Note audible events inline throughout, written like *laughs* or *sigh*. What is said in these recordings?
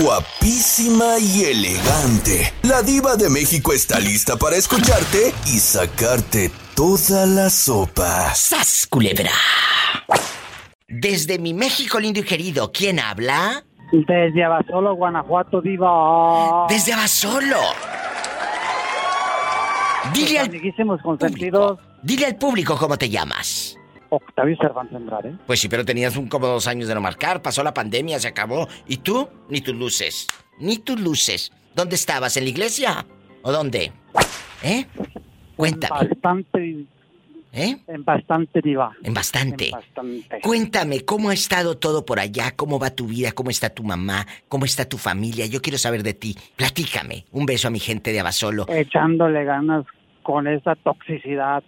guapísima y elegante. La diva de México está lista para escucharte y sacarte toda la sopa. ¡Sas, culebra! Desde mi México lindo y querido, ¿quién habla? Desde Abasolo, Guanajuato, diva. Desde Abasolo. Dile al Amiguísimos consentidos. público, dile al público cómo te llamas. Octavio Cervantes Andrade. Pues sí, pero tenías un como dos años de no marcar, pasó la pandemia, se acabó. ¿Y tú? Ni tus luces. Ni tus luces. ¿Dónde estabas? ¿En la iglesia? ¿O dónde? ¿Eh? Cuéntame. Bastante, ¿Eh? en bastante diva. En bastante. En bastante. Cuéntame, ¿cómo ha estado todo por allá? ¿Cómo va tu vida? ¿Cómo está tu mamá? ¿Cómo está tu familia? Yo quiero saber de ti. Platícame. Un beso a mi gente de Abasolo. Echándole ganas con esa toxicidad.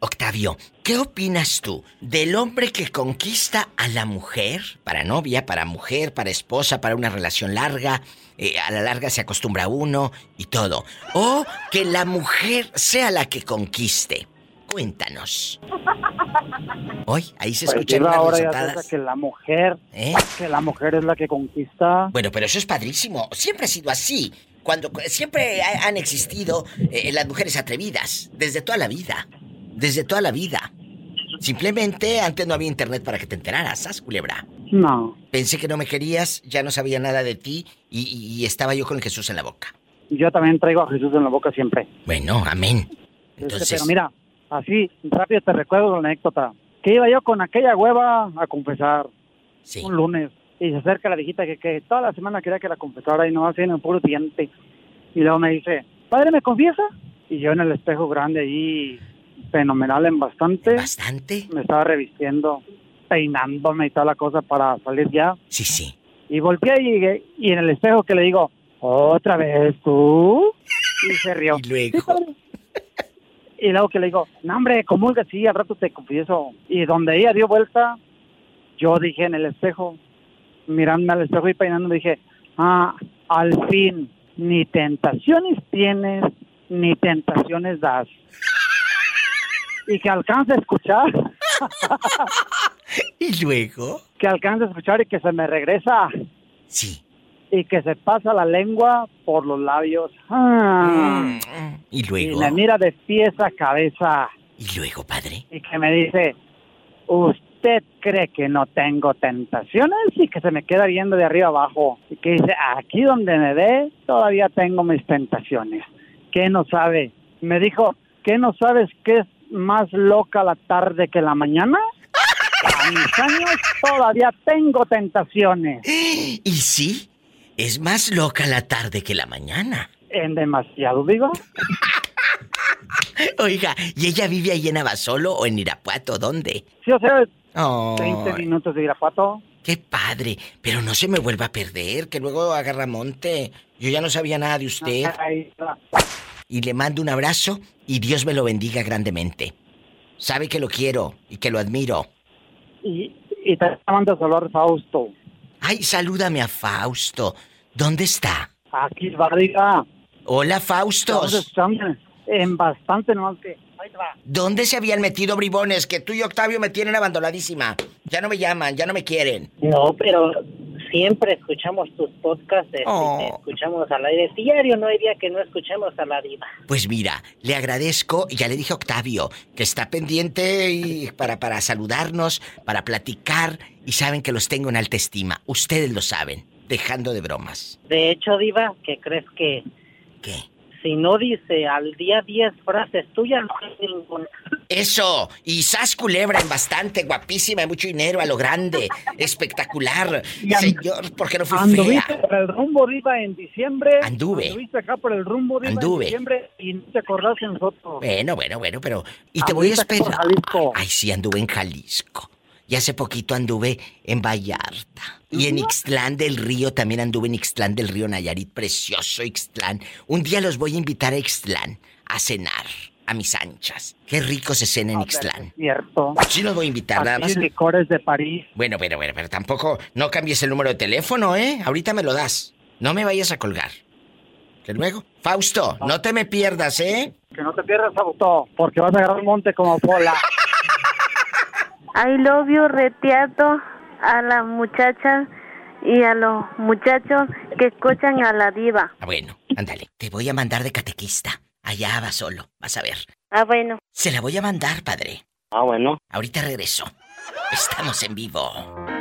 Octavio, ¿qué opinas tú del hombre que conquista a la mujer? Para novia, para mujer, para esposa, para una relación larga. eh, a la larga se acostumbra uno y todo. O que la mujer sea la que conquiste. Cuéntanos. *laughs* Hoy, ahí se Pues, escuchan diva, unas risotadas. que la mujer, ¿Eh? que la mujer es la que conquista. Bueno, pero eso es padrísimo. Siempre ha sido así. Cuando siempre ha- han existido eh, las mujeres atrevidas desde toda la vida, desde toda la vida. Simplemente antes no había internet para que te enteraras, ¿sabes, culebra? No, Pensé que no me querías, ya no sabía nada de ti y, estaba yo con Jesús en la boca. yo también traigo a Jesús en la boca siempre. Bueno, amén. Este, Entonces, pero mira, así, rápido te recuerdo la anécdota. Que iba yo con aquella hueva a confesar sí. un lunes. Y se acerca la viejita que, que toda la semana quería que la confesara y no en el puro diente. Y luego me dice, padre, ¿me confiesa? Y yo en el espejo grande ahí, fenomenal en bastante, ¿Bastante? me estaba revistiendo, peinándome y toda la cosa para salir ya. Sí, sí. Y volteé y, y en el espejo que le digo, ¿otra vez tú? Y se rió. *laughs* Y luego. Y luego que le digo, no hombre, comulga, sí, al rato te confieso. Y donde ella dio vuelta, yo dije en el espejo, mirándome al espejo y peinándome, dije, ah, al fin, ni tentaciones tienes, ni tentaciones das. Y que alcance a escuchar, *laughs* ¿Y luego? que alcance a escuchar y que se me regresa Sí. y que se pasa la lengua por los labios. Ah, Mm, ¿Y y luego? me mira de pies a cabeza. ¿Y luego, padre? y que me dice, ¿usted cree que no tengo tentaciones? Y que se me queda viendo de arriba abajo. Y que dice, aquí donde me ve, todavía tengo mis tentaciones. ¿Qué no sabe? Me dijo, ¿qué no sabes que es más loca la tarde que la mañana? A mis años todavía tengo tentaciones. *gasps* ¿Y sí? Es más loca la tarde que la mañana. En demasiado, digo. *laughs* Oiga, ¿y ella vive ahí en Abasolo o en Irapuato? ¿Dónde? Sí, o sea, Oh, 20 minutos de Irapuato. qué padre. Pero no se me vuelva a perder, que luego agarra monte. Yo ya no sabía nada de usted. Ahí está. Y le mando un abrazo y Dios me lo bendiga grandemente. Sabe que lo quiero y que lo admiro. Y, y te mando saludar Fausto. Ay, salúdame a Fausto. ¿Dónde está? Aquí va, diga. Hola, escuchando en bastante, nomás que. Ahí te va. ¿Dónde se habían metido bribones? Que tú y Octavio me tienen abandonadísima. Ya no me llaman, ya no me quieren. No, pero siempre escuchamos tus podcasts, este, Oh. escuchamos al aire diario, no hay día que no escuchemos a la diva. Pues mira, le agradezco y ya le dije a Octavio que está pendiente y para, para saludarnos, para platicar y saben que los tengo en alta estima. Ustedes lo saben, dejando de bromas. De hecho, diva, que crees que ¿Qué? Si no dice al día 10 frases tuyas, no hay ninguna. Eso, y Sas Culebra en bastante, guapísima, de mucho dinero, a lo grande, espectacular. Señor, ¿por qué no fui Anduviste fea? por el rumbo diva en diciembre. Anduve. Anduviste acá por el rumbo Anduve. en diciembre y no te acordás de nosotros. Bueno, bueno, bueno, pero... Y te voy a esperar. Ay, sí, anduve en Jalisco. Y hace poquito anduve en Vallarta. Y en Ixtlán del Río, también anduve en Ixtlán del Río Nayarit, precioso Ixtlán. Un día los voy a invitar a Ixtlán a cenar, a mis anchas. Qué rico se cena en Ixtlán. Cierto. Sí los voy a invitar, nada más. licores de París. Bueno, pero, tampoco no cambies el número de teléfono, ¿eh? Ahorita me lo das. No me vayas a colgar. Que luego. Fausto, no te me pierdas, ¿eh? Que no te pierdas, Fausto, porque vas a agarrar el monte como pola. *laughs* I love you, reteato a la muchacha y a los muchachos que escuchan a la diva. Ah, bueno, ándale. Te voy a mandar de catequista. Allá va solo, vas a ver. Ah, bueno. Se la voy a mandar, padre. Ah, bueno. Ahorita regreso. Estamos en vivo.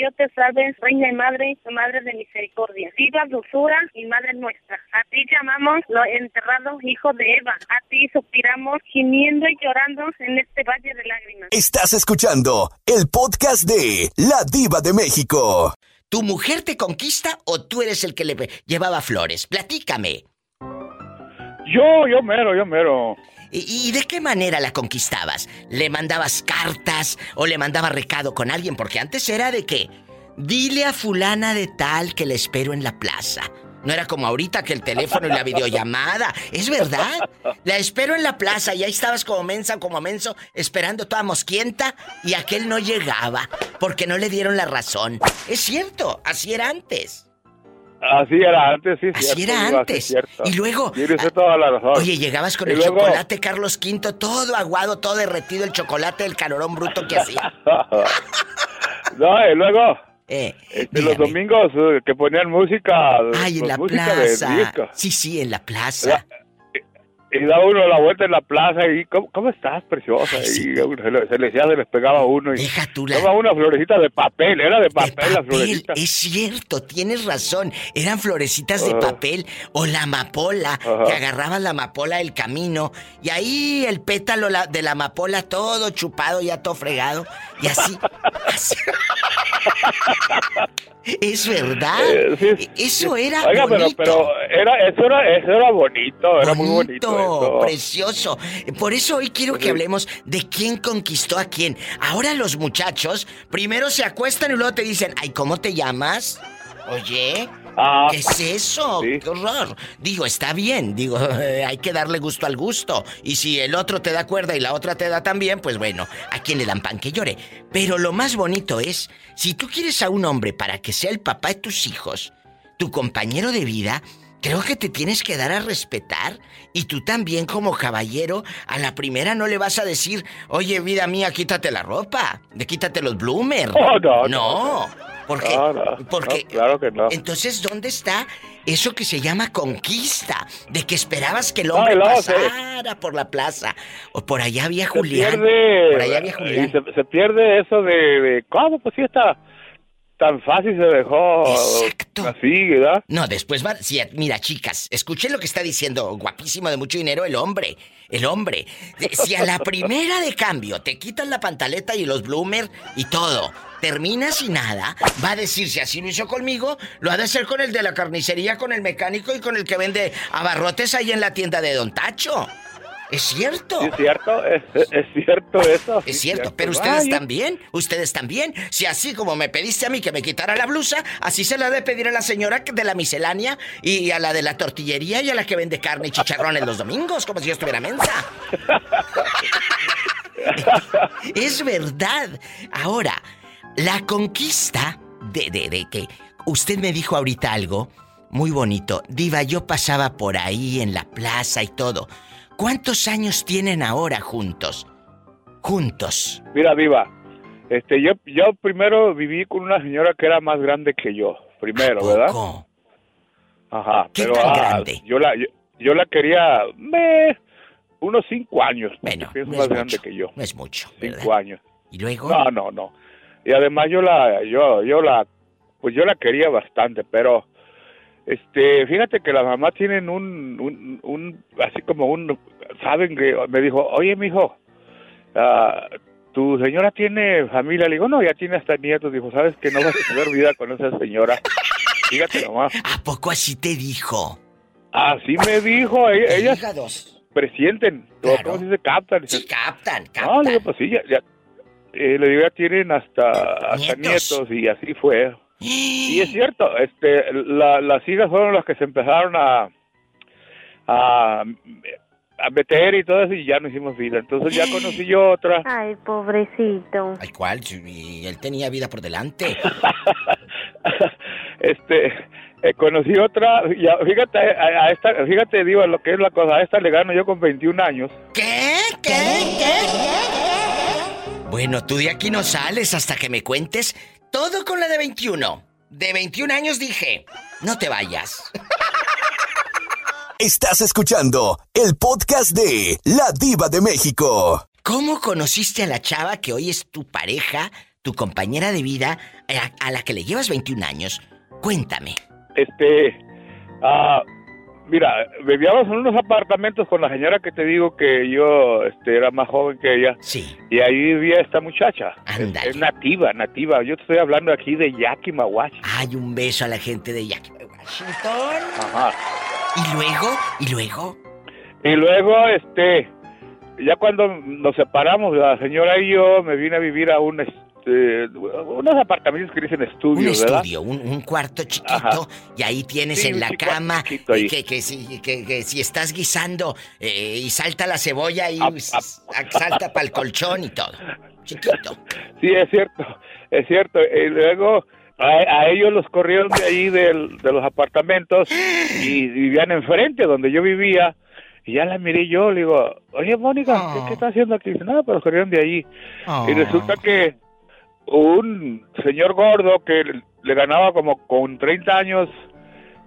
Dios te salve, Reina y Madre, Madre de Misericordia. Viva dulzura y Madre nuestra. A ti llamamos los enterrados hijos de Eva. A ti suspiramos, gimiendo y llorando en este valle de lágrimas. Estás escuchando el podcast de La Diva de México. ¿Tu mujer te conquista o tú eres el que le llevaba flores? Platícame. Yo, yo mero, yo mero. ¿Y, de qué manera la conquistabas? ¿Le mandabas cartas o le mandabas recado con alguien? Porque antes era de que, dile a fulana de tal que le espero en la plaza. No era como ahorita que el teléfono y la videollamada. Es verdad. La espero en la plaza y ahí estabas como mensa, como menso, esperando toda mosquienta y aquel no llegaba porque no le dieron la razón. Es cierto, así era antes. Así era antes, sí, Así cierto, era antes. cierto. Y luego. Toda la razón. Oye, llegabas con Y el luego- chocolate Carlos V, todo aguado, todo derretido, el chocolate del calorón bruto que hacía. *laughs* no, y luego, Eh, este, los domingos eh, que ponían música. Ay, en pues, la música plaza. Sí, sí, en la plaza. Y daba uno la vuelta en la plaza y, ¿cómo, cómo estás, preciosa? Ay, sí. Y se le, se le decía, se les pegaba uno. Y Deja tú la. Toma una florecita de papel, era de de papel, la papel, florecita. es cierto, tienes razón. Eran florecitas de papel o la amapola, que agarrabas la amapola del camino y ahí el pétalo de la amapola todo chupado, ya todo fregado. Y así. *laughs* así. Es verdad. Eh, sí, Eso era Oiga, pero, bonito. pero era, eso, era, eso era bonito, era muy bonito eso. precioso. Por eso hoy quiero que hablemos de quién conquistó a quién. Ahora los muchachos primero se acuestan y luego te dicen, ay, ¿cómo te llamas? Oye, Ah, ¿qué es eso? sí. ¡Qué horror! Digo, está bien, digo, *laughs* hay que darle gusto al gusto. Y si el otro te da cuerda y la otra te da también, pues bueno, a quien le dan pan que llore. Pero lo más bonito es, si tú quieres a un hombre para que sea el papá de tus hijos, tu compañero de vida, creo que te tienes que dar a respetar. Y tú también como caballero, a la primera no le vas a decir, oye, vida mía, quítate la ropa, de quítate los bloomers. *laughs* Oh, no, no, no. Porque, No, porque claro que no. entonces, ¿dónde está eso que se llama conquista? De que esperabas que el hombre se- pasara por la plaza. O por allá había se Julián. pierde, Por allá había y Julián. se, se pierde eso de, de, ¿cómo? Pues sí está tan fácil se dejó Exacto. así, ¿verdad? No, después va. sí, mira, chicas, escuchen lo que está diciendo, guapísimo de mucho dinero, el hombre. El hombre. Si a la primera de cambio te quitan la pantaleta y los bloomers y todo, terminas y nada, va a decir, si así lo hizo conmigo, lo ha de hacer con el de la carnicería, con el mecánico y con el que vende abarrotes ahí en la tienda de Don Tacho. Es cierto. Es cierto, es, es cierto eso. Es cierto, pero ustedes Ay, también, ustedes también. Si así como me pediste a mí que me quitara la blusa, así se la de pedir a la señora de la miscelánea y a la de la tortillería y a la que vende carne y chicharrones los domingos, como si yo estuviera mensa. *laughs* es verdad. Ahora, la conquista de, de, de que usted me dijo ahorita algo muy bonito. Diva, yo pasaba por ahí en la plaza y todo. ¿Cuántos años tienen ahora juntos? Juntos. Mira, Diva, este, yo, yo primero viví con una señora que era más grande que yo, primero, ¿verdad? Ajá, ¿Qué pero tan ah, grande? yo la yo, yo la quería me, unos cinco años, Bueno, es más grande que yo, No es mucho, ¿verdad? cinco años. Y luego. No, no, no. Y además yo la, yo, yo la, pues yo la quería bastante, pero, este, fíjate que las mamás tienen un, un, un así como un, saben que me dijo, oye, mijo, ah, tu señora tiene familia, le digo, no, ya tiene hasta nietos, dijo, sabes que no vas a tener vida con esa señora. Fíjate *laughs* nomás. ¿A poco así te dijo? Así me dijo, ella- ellas Hígados. presienten, Claro. ¿cómo se dice? Captan. Sí, captan, No, captan. le digo, pues sí, ya, ya. Eh, le digo, ya tienen hasta, hasta Nietos. nietos. y así fue. Y es cierto, este, la- las hijas fueron las que se empezaron a, a, a meter y todo eso y ya no hicimos vida. Entonces ya conocí yo otra. *laughs* Ay, pobrecito. Al cual, sí, él tenía vida por delante. *laughs* este, eh, conocí otra, ya, fíjate, a, a esta, fíjate, digo, lo que es la cosa, a esta le gano yo con 21 años. ¿Qué? ¿Qué? ¿Qué? Bueno, tú de aquí no sales hasta que me cuentes todo con la de 21. de 21 años dije, no te vayas. Estás escuchando el podcast de La Diva de México. ¿Cómo conociste a la chava que hoy es tu pareja, tu compañera de vida, a, a la que le llevas 21 años? Cuéntame. Este, ah, mira, vivíamos en unos apartamentos con la señora que te digo que yo este, era más joven que ella. Sí. Y ahí vivía esta muchacha. Es, Ándale. es nativa, nativa. Yo te estoy hablando aquí de Yakima, Washington. Ay, un beso a la gente de Yakima, Washington. Ajá. ¿Y luego? ¿Y luego? Y luego, este, ya cuando nos separamos, la señora y yo, me vine a vivir a un, este, unos apartamentos que dicen Un estudios, ¿verdad? estudio, un, un cuarto chiquito, Ajá. y ahí tienes Sí, en un la cama y que, que, si, que, que si estás guisando eh, y salta la cebolla y Ap, s- ap. salta para el colchón y todo. Chiquito. Sí, es cierto, es cierto. Y luego a, a ellos los corrieron de ahí del- de los apartamentos y vivían enfrente donde yo vivía. Y ya la miré yo, le digo, oye, Mónica, ¿qué, Oh. qué está haciendo aquí? Dice, nada, pero los corrieron de. Oh. Y resulta que un señor gordo que le ganaba como con 30 años,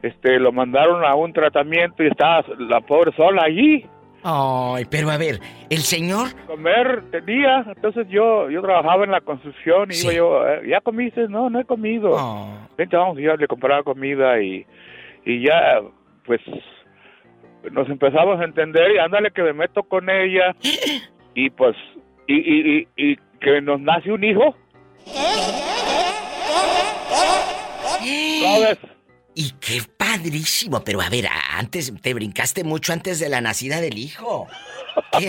este, lo mandaron a un tratamiento y estaba la pobre sola allí. Ay, pero a ver, el señor. Comer tenía, entonces yo yo trabajaba en la construcción y Sí. iba yo, "Eh, ¿ya comiste? No, no he comido. Oh. Vente, vamos, y ya le compraba comida y, y ya, pues, nos empezamos a entender y ándale que me meto con ella *gasps* y pues, y, y, y, y que nos nace un hijo. ¿Sabes? Y qué padrísimo, pero a ver, antes te brincaste mucho antes de la nacida del hijo. *laughs*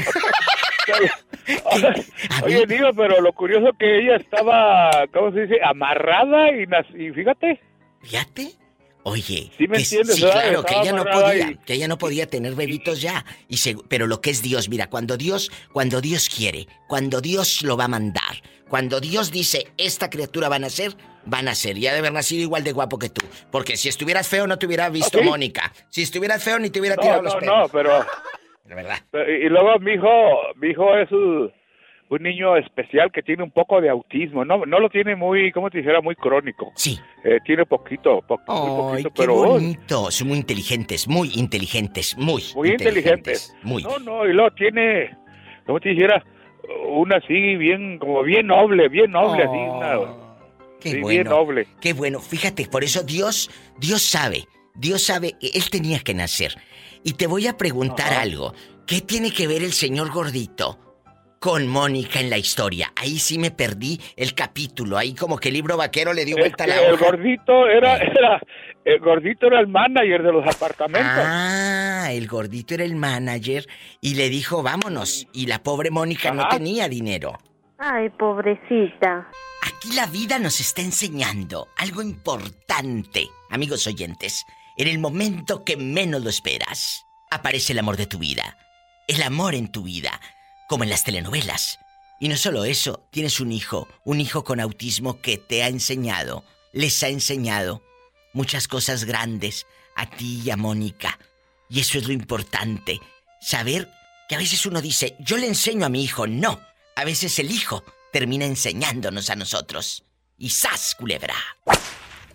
Oye, digo, pero lo curioso que ella estaba, ¿cómo se dice? Amarrada y, y fíjate, Fíjate. Oye, Sí me que- entiendes, sí, claro, que ella no podía, que ella no podía tener bebitos ya. Y se- pero lo que es Dios, mira, cuando Dios, cuando Dios quiere, cuando Dios lo va a mandar, cuando Dios dice esta criatura va a nacer, va a nacer. Y ha de haber nacido igual de guapo que tú. Porque si estuvieras feo no te hubiera visto ¿Ah, sí? Mónica. Si estuvieras feo ni te hubiera no, tirado los pelos. no, pero... *laughs* La verdad. Y luego mi hijo, mi hijo es un, un niño especial que tiene un poco de autismo. No, no lo tiene muy, como te dijera, muy crónico. Sí. Eh, tiene poquito, po- muy poquito, qué pero bonito. Son muy inteligentes, muy inteligentes, muy, muy inteligentes. Muy. No, no, y luego tiene, como te dijera, una así bien, como bien noble, bien noble, así, una, Oh, Qué sí, bueno. bien noble. Qué bueno. Fíjate, por eso Dios, Dios sabe, Dios sabe, él tenía que nacer. Y te voy a preguntar Ajá. algo. ¿Qué tiene que ver el señor gordito con Mónica en la historia? Ahí sí me perdí el capítulo. Ahí como que el libro vaquero le dio Es vuelta a la el hoja. gordito era, era, el gordito era el manager de los apartamentos. Ah, el gordito era el manager y le dijo, vámonos. Y la pobre Mónica no tenía dinero. Ay, pobrecita. Aquí la vida nos está enseñando algo importante, amigos oyentes. En el momento que menos lo esperas, aparece el amor de tu vida. El amor en tu vida, como en las telenovelas. Y no solo eso, tienes un hijo, un hijo con autismo que te ha enseñado, les ha enseñado muchas cosas grandes a ti y a Mónica. Y eso es lo importante, saber que a veces uno dice, yo le enseño a mi hijo, no. A veces el hijo termina enseñándonos a nosotros. Y ¡zas, culebra!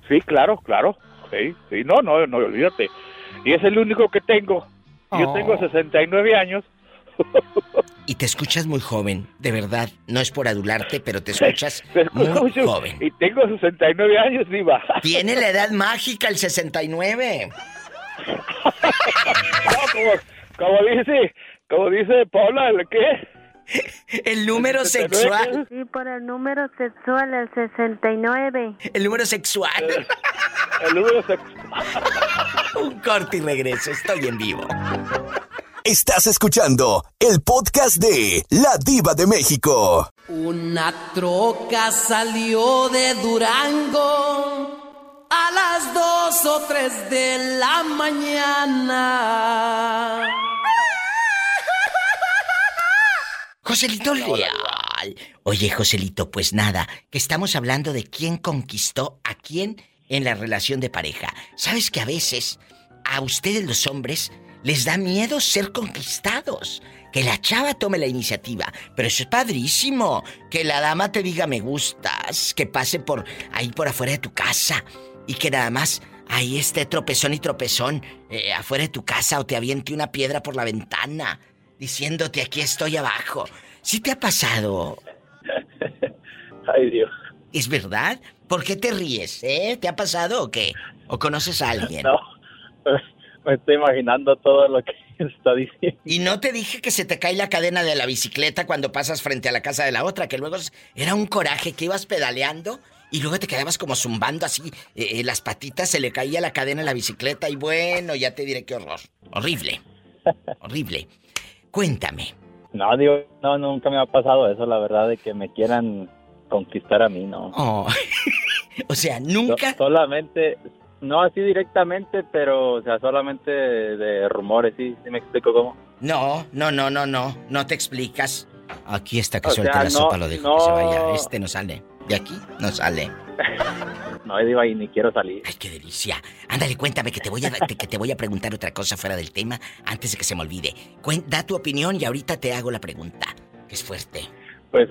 Sí, claro, claro. Sí, sí, no, no, no, olvídate. Y es el único que tengo. Yo Oh. tengo 69 años. Y te escuchas muy joven, de verdad. No es por adularte, pero te escuchas *laughs* muy joven. Y tengo 69 años, Diva. Tiene la edad mágica, el 69. *laughs* No, como, como dice, como dice Paula, ¿el qué? El número 69. sexual. Sí, por el número sexual, el 69. El número sexual. El número sex- *laughs* Un corte y regreso. Estoy en vivo. Estás escuchando el podcast de La Diva de México. Una troca salió de Durango a las dos o tres de la mañana. *laughs* Joselito Leal. Oye, Joselito, pues nada, que estamos hablando de quién conquistó a quién en la relación de pareja. ¿Sabes que a veces a ustedes los hombres les da miedo ser conquistados? Que la chava tome la iniciativa. Pero eso es padrísimo. Que la dama te diga me gustas. Que pase por ahí por afuera de tu casa. y que nada más ahí esté tropezón y tropezón eh, afuera de tu casa o te aviente una piedra por la ventana diciéndote aquí estoy abajo. ¿Sí te ha pasado? *laughs* Ay, Dios. ¿Es verdad? ¿Por qué te ríes? ¿Eh? ¿Te ha pasado o qué? ¿O conoces a alguien? No, me estoy imaginando todo lo que *laughs* está diciendo. Y no te dije que se te cae la cadena de la bicicleta cuando pasas frente a la casa de la otra, que luego era un coraje que ibas pedaleando y luego te quedabas como zumbando así, eh, eh, las patitas, se le caía la cadena a la bicicleta y bueno, ya te diré qué horror. Horrible. *laughs* Horrible. Cuéntame. No, digo, no, nunca me ha pasado eso, la verdad, de que me quieran conquistar a mí, ¿no? Oh. *laughs* o sea, nunca. solamente, no así directamente, pero, o sea, solamente de rumores, ¿sí? ¿Sí me explico cómo? No, no, no, no, no, no te explicas. Aquí está que suelta la sopa, lo dejo que se vaya. Este no sale. De aquí no sale. *laughs* no, digo ahí ni quiero salir. Ay, qué delicia. Ándale, cuéntame que te voy a que te voy a preguntar otra cosa fuera del tema antes de que se me olvide. da tu opinión y ahorita te hago la pregunta, que es fuerte. Pues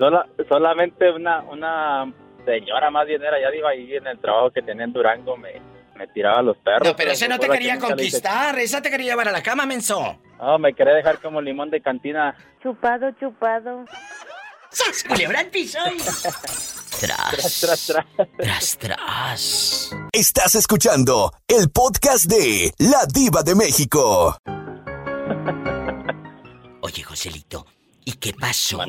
solamente una una señora más bien era, ya digo ahí en el trabajo que tenía en Durango me, me tiraba los perros. No, pero ese no te quería conquistar, esa te quería llevar a la cama, menso. No, me quería dejar como limón de cantina. Chupado, chupado. ¡Sas, culebra al piso! *laughs* Tras, tras, tras, tras, tras. Estás escuchando el podcast de La Diva de México. *laughs* Oye, Joselito, ¿y qué pasó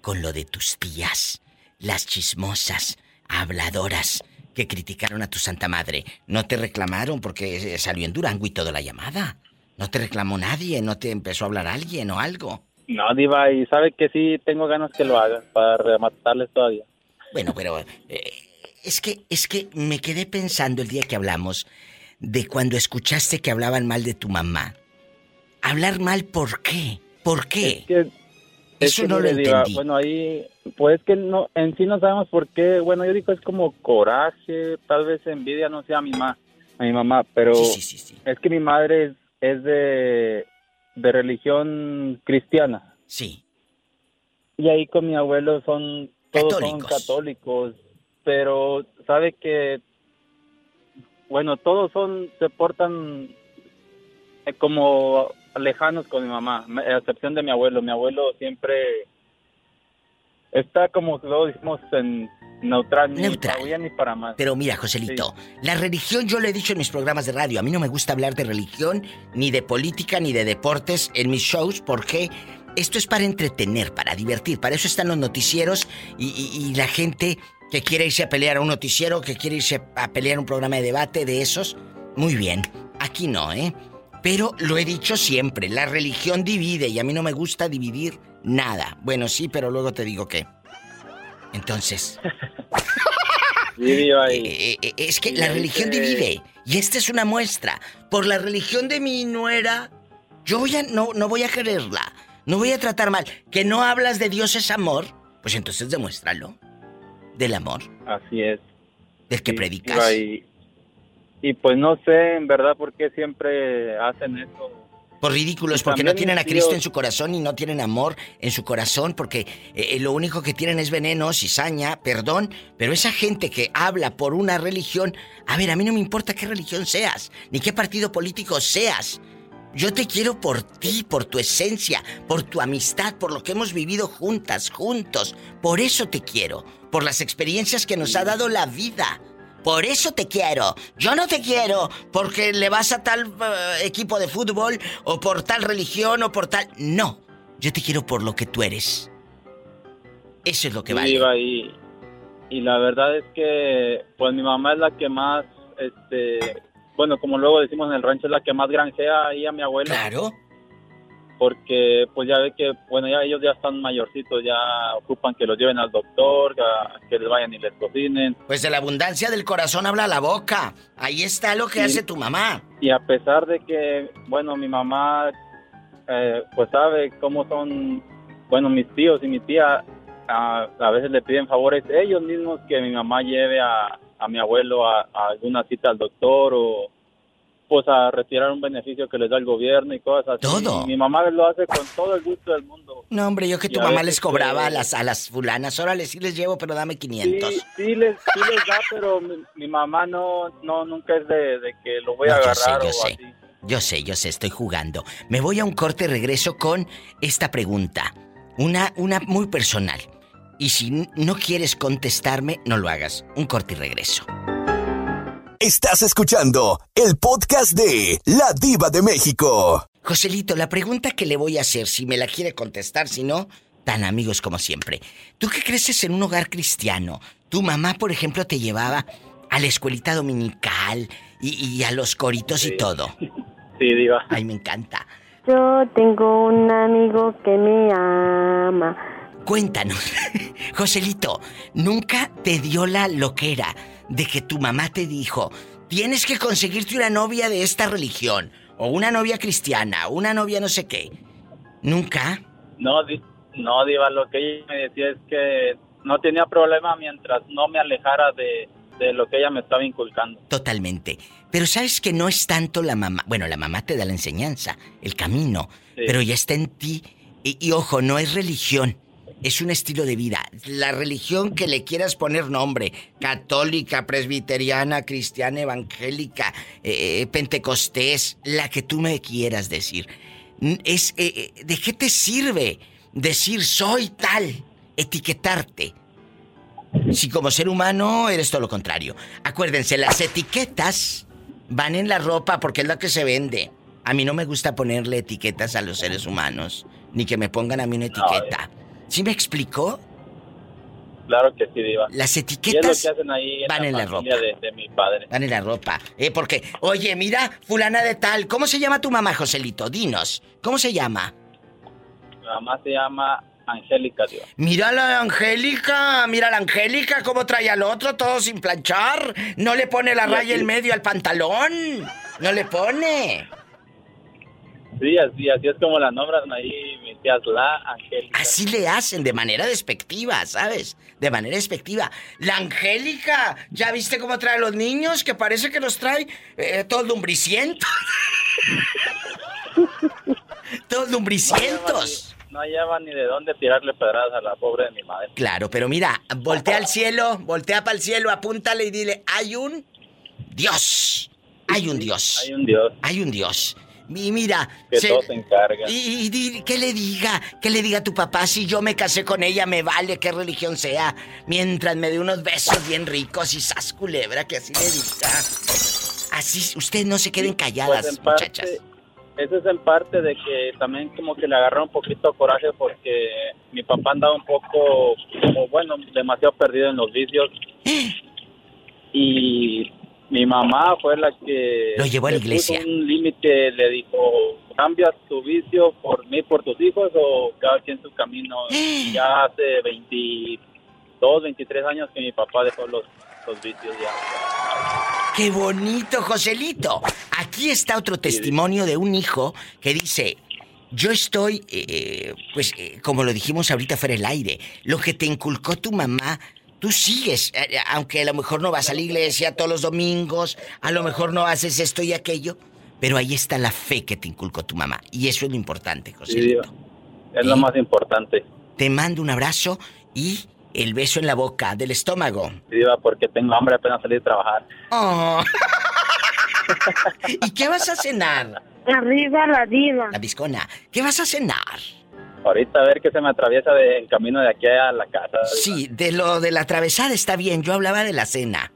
con lo de tus tías? Las chismosas, habladoras, que criticaron a tu santa madre. No te reclamaron porque salió en Durango y toda la llamada. No te reclamó nadie, no te empezó a hablar alguien o algo. No, Diva, y sabe que sí tengo ganas que lo hagan para rematarles todavía. Bueno, pero eh, es que es que me quedé pensando el día que hablamos de cuando escuchaste que hablaban mal de tu mamá. Hablar mal, ¿por qué? ¿Por qué? Eso no lo entendí. bueno, ahí, pues que no, en sí no sabemos por qué. Bueno, yo digo es como coraje, tal vez envidia, no sé, a mi mamá, a mi mamá, pero es que mi madre es, de, de religión cristiana. Sí. Y ahí con mi abuelo son todos son católicos, pero sabe que, bueno, todos son, se portan eh, como lejanos con mi mamá, a excepción de mi abuelo. Mi abuelo siempre está como lo decimos en neutral, neutral. Ni para ni para más. Pero mira, Joselito, la religión yo lo he dicho en mis programas de radio, a mí no me gusta hablar de religión, ni de política, ni de deportes en mis shows, porque esto es para entretener, para divertir. Para eso están los noticieros y, la gente que quiere irse a pelear a un noticiero, que quiere irse a pelear un programa de debate de esos. Muy bien. Aquí no, ¿eh? Pero lo he dicho siempre, la religión divide y a mí no me gusta dividir nada. Bueno, sí, pero luego te digo que. Entonces. *laughs* Eh, eh, eh, es que la religión divide. Y esta es una muestra. Por la religión de mi nuera, yo voy a, no, no voy a quererla. No voy a tratar mal. Que no hablas de Dios es amor, pues entonces demuéstralo. Del amor. Así es. Del que predicas. Y, pues no sé en verdad por qué siempre hacen eso. Por ridículos, porque no tienen a Cristo en su corazón y no tienen amor en su corazón, porque eh, eh, lo único que tienen es veneno, cizaña, perdón, pero esa gente que habla por una religión, a ver, a mí no me importa qué religión seas, ni qué partido político seas, yo te quiero por ti, por tu esencia, por tu amistad, por lo que hemos vivido juntas, juntos. Por eso te quiero, por las experiencias que nos ha dado la vida. Por eso te quiero. Yo no te quiero porque le vas a tal eh, equipo de fútbol o por tal religión o por tal... No, yo te quiero por lo que tú eres. Eso es lo que vale. Y, y la verdad es que pues mi mamá es la que más este bueno, como luego decimos en el rancho, es la que más granjea ahí a mi abuelo. Claro. Porque, pues ya ve que, bueno, ya ellos ya están mayorcitos, ya ocupan que los lleven al doctor, que les vayan y les cocinen. Pues de la abundancia del corazón habla la boca. Ahí está lo que hace tu mamá. Y a pesar de que, bueno, mi mamá, eh, pues sabe cómo son, bueno, mis tíos y mi tía, a, a veces le piden favores ellos mismos que mi mamá lleve a, a mi abuelo a, alguna cita al doctor o pues a retirar un beneficio que les da el gobierno y cosas así. Todo. mi mamá lo hace con todo el gusto del mundo. No, hombre, yo que tu mamá les cobraba a las, a las fulanas. Órale, sí les llevo, pero dame 500. Sí, sí les, sí les da, pero mi, mamá no, no, nunca es de, que lo voy a agarrar yo sé, yo sé. Yo sé, yo sé, estoy jugando. Me voy a un corte y regreso con esta pregunta. Una, una muy personal. Y si no quieres contestarme, no lo hagas. Un corte y regreso. Estás escuchando el podcast de La Diva de México. Joselito, la pregunta que le voy a hacer, si me la quiere contestar, si no, tan amigos como siempre. Tú que creces en un hogar cristiano, tu mamá, por ejemplo, te llevaba a la escuelita dominical y, a los coritos y todo. Sí, diva. Ay, me encanta. Yo tengo un amigo que me ama. Cuéntanos, *laughs* Joselito, ¿nunca te dio la loquera de que tu mamá te dijo, tienes que conseguirte una novia de esta religión, o una novia cristiana, una novia no sé qué. ¿Nunca? No, no, Diva, lo que ella me decía es que no tenía problema mientras no me alejara de, lo que ella me estaba inculcando. Totalmente. Pero sabes que no es tanto la mamá. Bueno, la mamá te da la enseñanza, el camino, pero ya está en ti. y, ojo, no es religión es un estilo de vida. La religión que le quieras poner nombre, católica, presbiteriana, cristiana, evangélica, eh, eh, pentecostés, la que tú me quieras decir. Es, eh, ¿De qué te sirve decir soy tal? Etiquetarte. Si como ser humano eres todo lo contrario. Acuérdense, las etiquetas van en la ropa porque es la que se vende. A mí no me gusta ponerle etiquetas a los seres humanos, ni que me pongan a mí una etiqueta. ¿Sí me explicó? Claro que sí, Diva. Las etiquetas van en la ropa. De, mi padre. Van en la ropa. Eh, porque, oye, mira, fulana de tal, ¿cómo se llama tu mamá, Joselito? Dinos, ¿cómo se llama? Mi mamá se llama Angélica, Diva. Mira la Angélica, mira la Angélica, cómo trae al otro todo sin planchar. No le pone la raya en medio al pantalón. No le pone. Sí, así, así es como la nombran ahí mis tías, la Angélica. Así le hacen, de manera despectiva, ¿sabes? De manera despectiva. La Angélica, ¿ya viste cómo trae a los niños? Que parece que los trae eh, todos lumbricientos. *laughs* todos lumbricientos. No hallaban ni de dónde tirarle pedradas a la pobre de mi madre. Claro, pero mira, voltea al cielo, voltea para el cielo, apúntale y dile, hay un Dios. Hay un Dios. Hay un Dios. Hay un Dios. Y mira. Que todo se encarga. Y, y, que le diga, que le diga a tu papá, si yo me casé con ella, me vale qué religión sea, mientras me dé unos besos bien ricos y sas culebra, que así le diga. Así, ustedes no se queden pues, calladas, muchachas. Eso es en parte de que también como que le agarró un poquito coraje porque mi papá andaba un poco, como bueno, demasiado perdido en los vicios. *gasps* y mi mamá fue la que lo llevó a la iglesia. un límite, le dijo, cambias tu vicio por mí, por tus hijos o cada quien su camino. *gasps* ya hace 22, 23 años que mi papá dejó los, los vicios ya. ¡Qué bonito, Joselito! Aquí está otro testimonio de un hijo que dice, yo estoy, eh, eh, pues, eh, como lo dijimos ahorita fuera del aire, lo que te inculcó tu mamá tú sigues, eh, eh, aunque a lo mejor no vas a la iglesia todos los domingos, a lo mejor no haces esto y aquello, pero ahí está la fe que te inculcó tu mamá. Y eso es lo importante, José. Sí, es lo más importante. Te mando un abrazo y el beso en la boca del estómago. Sí, porque tengo hambre apenas salir de trabajar. Oh. *laughs* ¿Y qué vas a cenar? Arriba la diva. La viscona. ¿Qué vas a cenar? Ahorita a ver qué se me atraviesa de, en camino de aquí a la casa. Sí, de lo de la atravesada está bien. Yo hablaba de la cena.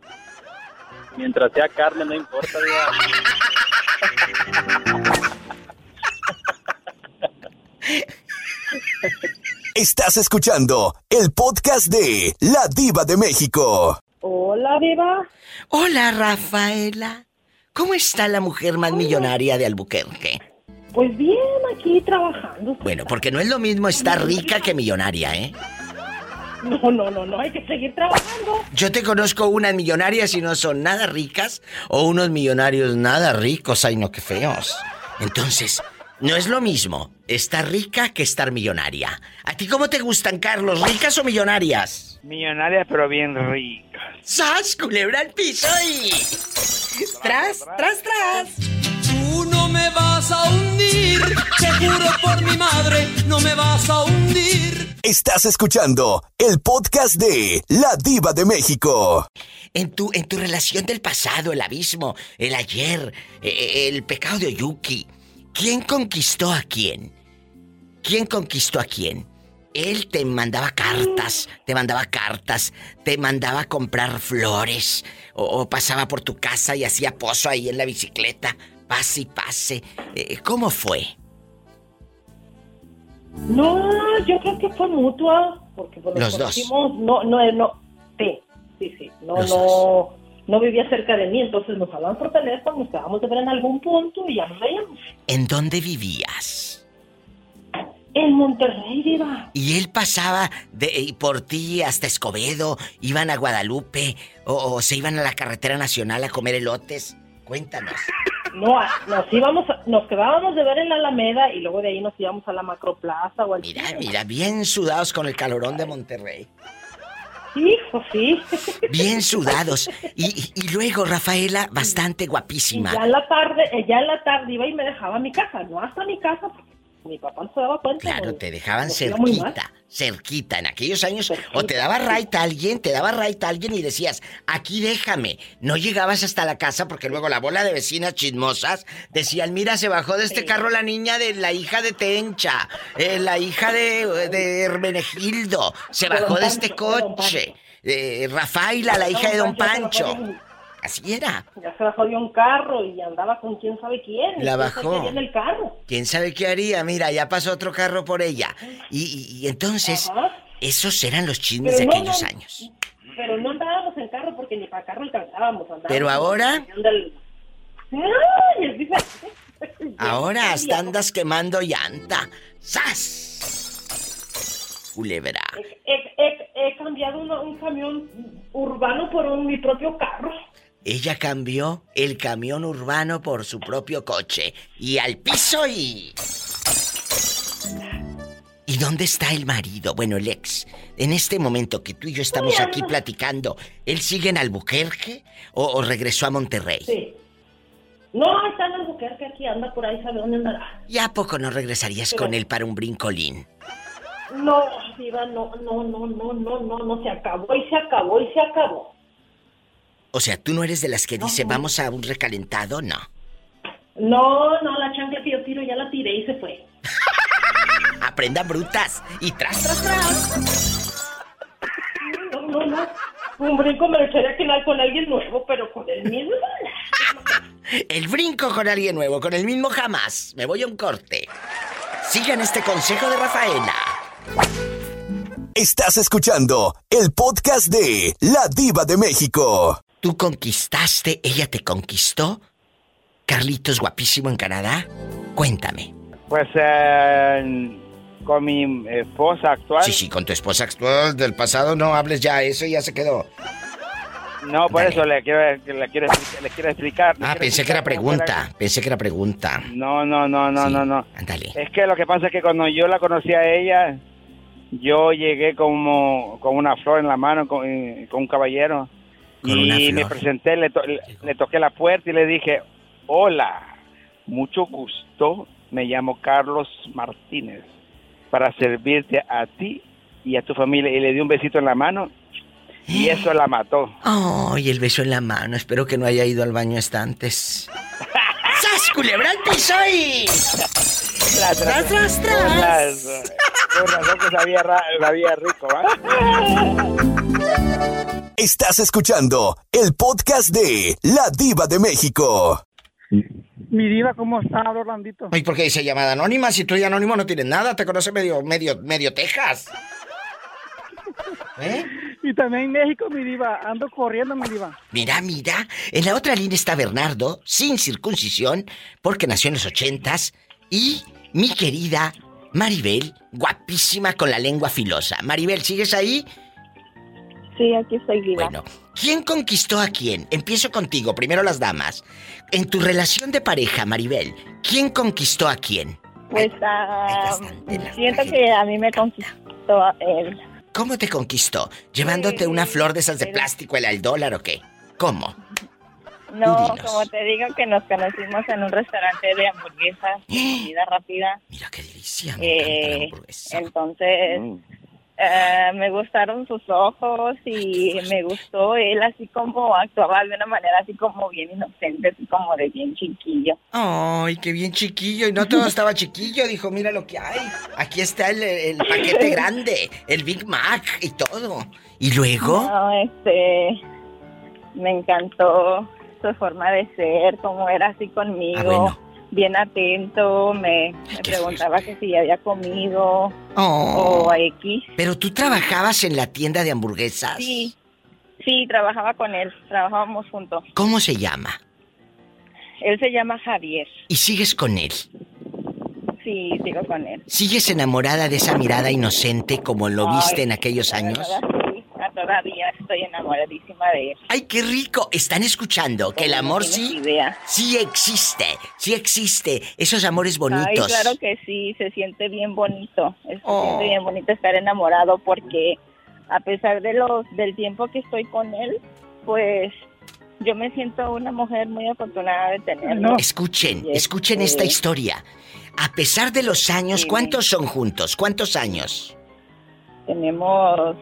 Mientras sea carne, no importa. Estás escuchando el podcast de La Diva de México. Hola, Diva. Hola, Rafaela. ¿Cómo está la mujer más millonaria de Albuquerque? Pues bien, aquí trabajando. Bueno, porque no es lo mismo estar rica que millonaria, ¿eh? No, no, no, no, hay que seguir trabajando. Yo te conozco unas millonarias y no son nada ricas, o unos millonarios nada ricos, ay no, qué feos. Entonces, no es lo mismo estar rica que estar millonaria. ¿A ti cómo te gustan, Carlos? ¿Ricas o millonarias? Millonarias, pero bien ricas. ¡Sas! Culebra al piso y. ¡Tras, tras, tras! Hundir. Te juro por mi madre, no me vas a hundir. Estás escuchando el podcast de La Diva de México. En tu, en tu relación del pasado, el abismo, el ayer, eh, eh, el pecado de Oyuki, ¿quién conquistó a quién? ¿Quién conquistó a quién? Él te mandaba cartas, te mandaba cartas, te mandaba a comprar flores, o, pasaba por tu casa y hacía pozo ahí en la bicicleta, pase y pase. Eh, ¿Cómo fue? No, yo creo que fue mutua, porque por los dos. No, no, no, sí, sí, sí, no, no, no vivía cerca de mí, entonces nos hablaban por teléfono, nos quedábamos de ver en algún punto y ya nos veíamos. ¿En dónde vivías? En Monterrey, Diva. ¿Y él pasaba de, por ti hasta Escobedo? ¿Iban a Guadalupe? O, se iban a la carretera nacional a comer elotes? Cuéntanos. No, nos íbamos, nos quedábamos de ver en la Alameda y luego de ahí nos íbamos a la Macroplaza o al Mira, mira, bien sudados con el calorón de Monterrey. Hijo, sí. *laughs* Bien sudados. Y, y, luego Rafaela, bastante guapísima. ya en la tarde, eh, ya en la tarde iba y me dejaba a mi casa, no hasta mi casa, porque mi papá no se daba cuenta. Claro, te dejaban cerquita, cerquita. En aquellos años, o te daba right a alguien, te daba right a alguien y decías, aquí déjame. No llegabas hasta la casa porque luego la bola de vecinas chismosas decían, mira, se bajó de este carro la niña de la hija de Tencha, eh, la hija de, de Hermenegildo, se bajó de, este coche. Eh, Rafaela, la hija de Don Pancho. Así era. Ya se bajó de un carro y andaba con quién sabe quién. La bajó. En el carro. ¿Quién sabe qué haría? Mira, ya pasó otro carro por ella. Y, entonces, esos eran los chismes de aquellos años. Pero no andábamos en carro porque ni para carro alcanzábamos. Pero ahora... *laughs* Ahora hasta andas quemando llanta. ¡Sas! Culebra. He, cambiado un camión urbano por un, mi propio carro. Ella cambió el camión urbano por su propio coche. Y al piso y... ¿Y dónde está el marido? Bueno, el ex. En este momento que tú y yo estamos aquí platicando, ¿él sigue en Albuquerque o, regresó a Monterrey? Sí. No, está en Albuquerque, aquí anda por ahí, sabe dónde andará. ¿Y a poco no regresarías con él para un brincolín? No, Diva, no, no, no, no, no, no, no, se acabó y se acabó y se acabó. O sea, tú no eres de las que dice vamos a un recalentado, no. No, no, la chancla que yo tiro ya la tiré y se fue. *laughs* Aprendan brutas y tras, tras, tras. No, no, no. Un brinco me lo echaría que con alguien nuevo, pero con el mismo. *laughs* el brinco con alguien nuevo, con el mismo jamás. Me voy a un corte. Sigan este consejo de Rafaela. Estás escuchando el podcast de La Diva de México. ¿Tú conquistaste, ella te conquistó? Carlitos guapísimo en Canadá. Cuéntame. Pues eh, con mi esposa actual. Sí, sí, con tu esposa actual del pasado no hables ya, eso ya se quedó. No, por eso le quiero, le quiero, le quiero explicar. ah, pensé que era pregunta, pensé que era pregunta. No, no, no, no, no, no. Ándale. Es que lo que pasa es que cuando yo la conocí a ella, yo llegué como con una flor en la mano con un caballero y me presenté, le, le, toqué la puerta y le dije, hola, mucho gusto, me llamo Carlos Martínez, para servirte a ti y a tu familia. Y le di un besito en la mano y *gasps* eso la mató. Ay, el beso en la mano, espero que no haya ido al baño hasta antes. *laughs* ¡Sas, culebra al piso y... ¡Tras, tras, tras! tras. Por razón que sabía, sabía rico, *laughs* Estás escuchando el podcast de La Diva de México. Mi diva, ¿cómo está, Orlandito? Ay, ¿por qué dice llamada anónima? Si tú y anónimo no tienes nada, te conoce medio, medio, medio Texas. ¿Eh? Y también en México, mi diva, ando corriendo, mi diva. Mira, mira, en la otra línea está Bernardo, sin circuncisión, porque nació en los ochentas, y mi querida Maribel, guapísima con la lengua filosa. Maribel, ¿sigues ahí? Sí, aquí estoy viva. Bueno, ¿quién conquistó a quién? Empiezo contigo, primero las damas. En tu relación de pareja, Maribel, ¿quién conquistó a quién? Pues ah, siento que a mí me conquistó él. ¿Cómo te conquistó? ¿Llevándote una flor de esas de plástico, el al dólar o qué? ¿Cómo? No, como te digo que nos conocimos en un restaurante de hamburguesas, comida rápida. Mira qué delicia. Eh, entonces, mm. Eh, me gustaron sus ojos y me gustó él así como actuaba de una manera así como bien inocente, así como de bien chiquillo. Ay, qué bien chiquillo. Y no todo *laughs* estaba chiquillo, dijo, mira lo que hay. Aquí está el, paquete grande, el Big Mac y todo. ¿Y luego? No, este, me encantó su forma de ser, cómo era así conmigo. Ah, bien atento, me, preguntaba que si había comido oh. o X. Pero tú trabajabas en la tienda de hamburguesas. Sí, sí, trabajaba con él, trabajábamos juntos. ¿Cómo se llama? Él se llama Javier. ¿Y sigues con él? Sí, sigo con él. ¿Sigues enamorada de esa mirada inocente como lo viste en aquellos años? Todavía estoy enamoradísima de él. ¡Ay, qué rico! Están escuchando que el amor sí, sí existe, sí existe. Esos amores bonitos. Ay, claro que sí, se siente bien bonito. Se siente oh. bien bonito estar enamorado porque a pesar de los del tiempo que estoy con él, pues yo me siento una mujer muy afortunada de tenerlo. Escuchen, escuchen esta historia. A pesar de los años, ¿cuántos son juntos? ¿Cuántos años? Tenemos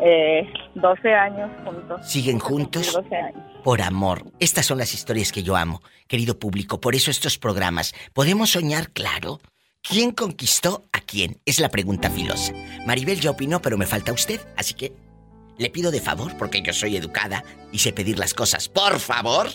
eh, 12 años juntos. ¿Siguen juntos? 12 años. Por amor. Estas son las historias que yo amo, querido público. Por eso estos programas. ¿Podemos soñar claro? ¿Quién conquistó a quién? Es la pregunta filosa. Maribel ya opinó, pero me falta usted, así que le pido de favor, porque yo soy educada y sé pedir las cosas. Por favor,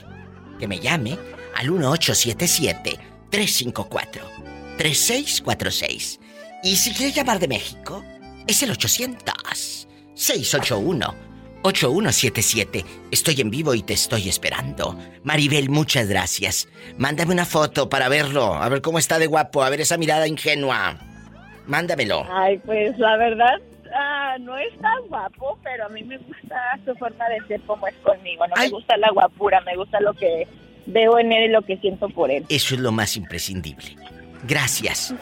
que me llame al 1877-354-3646. Y si quiere llamar de México, es el 800. 681-8177. Estoy en vivo y te estoy esperando. Maribel, muchas gracias. Mándame una foto para verlo, a ver cómo está de guapo, a ver esa mirada ingenua. Mándamelo. Ay, pues la verdad, ah, no es tan guapo, pero a mí me gusta su forma de ser como es conmigo. No me gusta la guapura, me gusta lo que veo en él y lo que siento por él. Eso es lo más imprescindible. Gracias.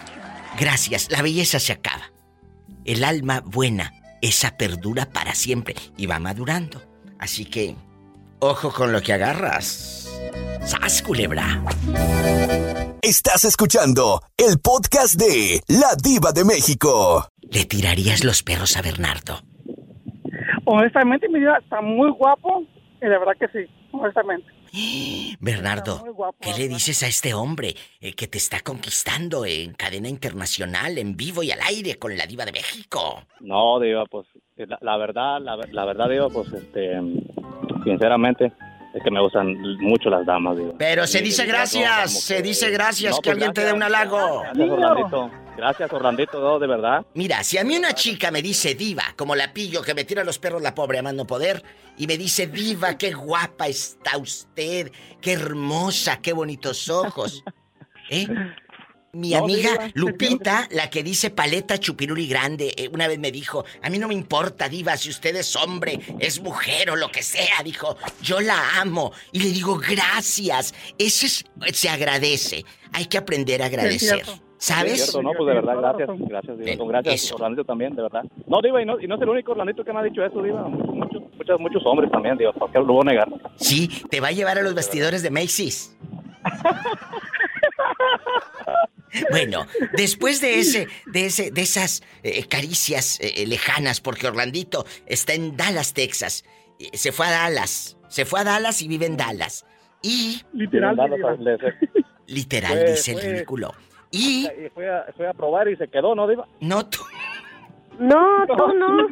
Gracias. La belleza se acaba. El alma buena esa perdura para siempre y va madurando. Así que, ojo con lo que agarras. ¡Sas, culebra! Estás escuchando el podcast de La Diva de México. ¿Le tirarías los perros a Bernardo? Honestamente, mi vida está muy guapo y de verdad que sí, honestamente. Bernardo, ¿qué le dices a este hombre eh, que te está conquistando en cadena internacional, en vivo y al aire con la diva de México? No, diva, pues la, verdad, la, la, verdad, diva, pues este, sinceramente, es que me gustan mucho las damas, diva. Pero se dice gracias, se dice gracias que pues alguien te dé un halago. Gracias, Orlandito, de verdad. Mira, si a mí una chica me dice diva, como la pillo que me tira los perros la pobre amando poder, y me dice diva, qué guapa está usted, qué hermosa, qué bonitos ojos. ¿Eh? Mi amiga Lupita, la que dice paleta chupiruli grande, eh, una vez me dijo, a mí no me importa, diva, si usted es hombre, es mujer o lo que sea, dijo, yo la amo. Y le digo, gracias. Eso es, se agradece. Hay que aprender a agradecer. ¿Sabes? cierto, no, pues de verdad, gracias, gracias, Diva. gracias, Orlandito también, de verdad. No, Diva, y no, y no es el único Orlandito que me ha dicho eso, Diva. Muchos, muchos, muchos hombres también, Diva, ¿por qué lo voy a negar? Sí, te va a llevar a los vestidores de Macy's. *laughs* Bueno, después de ese, de ese, de esas eh, caricias eh, lejanas, porque Orlandito está en Dallas, Texas. Se fue a Dallas, se fue a Dallas y vive en Dallas. Y literal, literal dice el ridículo. Y... Fue a, fue a probar y se quedó, ¿no, Diva? No, tú. No, tú no.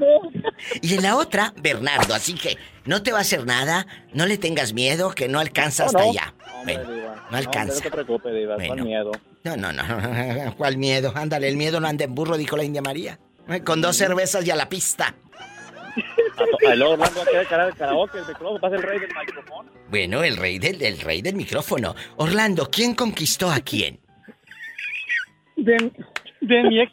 Y en la otra, Bernardo, así que no te va a hacer nada, no le tengas miedo, que no alcanza hasta allá. no alcanza. No, te preocupes, Diva, ¿cuál miedo? No, no, no, *laughs* ¿cuál miedo? Ándale, el miedo no anda en burro, dijo la India María. Con dos cervezas y a la pista. Bueno, el rey del, el rey del micrófono. Orlando, ¿quién conquistó a quién? De, de mi ex,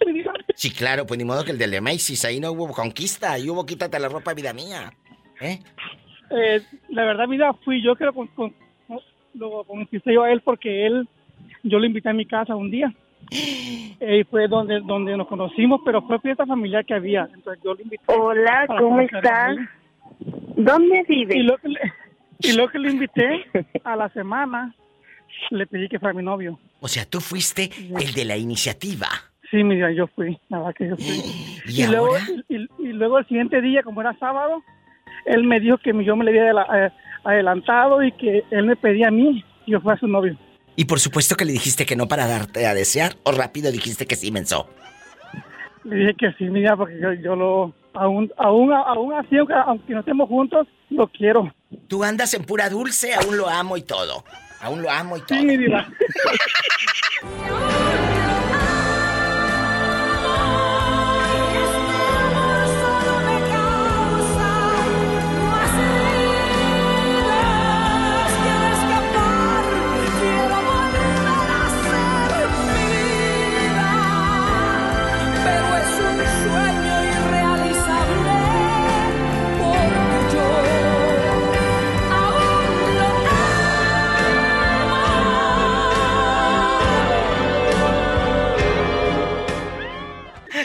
Sí, claro, pues ni modo que el de Macy's, ahí no hubo conquista, ahí hubo quítate la ropa, vida mía. ¿Eh? Eh, la verdad, vida, fui yo que lo, con, lo conquisté yo a él porque él, yo lo invité a mi casa un día. Y *gasps* fue donde, donde nos conocimos, pero fue fiesta familiar que había. Entonces yo lo invité. Hola, ¿cómo estás? ¿Dónde vive? Y luego que lo invité *laughs* a la semana, le pedí que fuera mi novio. O sea, tú fuiste el de la iniciativa. Sí, mira, yo fui, nada que yo fui. ¿Y, luego, y, luego el siguiente día, como era sábado, él me dijo que yo me le había eh, adelantado y que él me pedía a mí y yo fuera su novio. Y por supuesto que le dijiste que no para darte a desear, o rápido dijiste que sí, menso. Le dije que sí, mira, porque yo, yo lo, aún, aún, aún así, aunque no estemos juntos, lo quiero. Tú andas en pura dulce, aún lo amo y todo. Aún lo amo y todo. Sí, mi vida.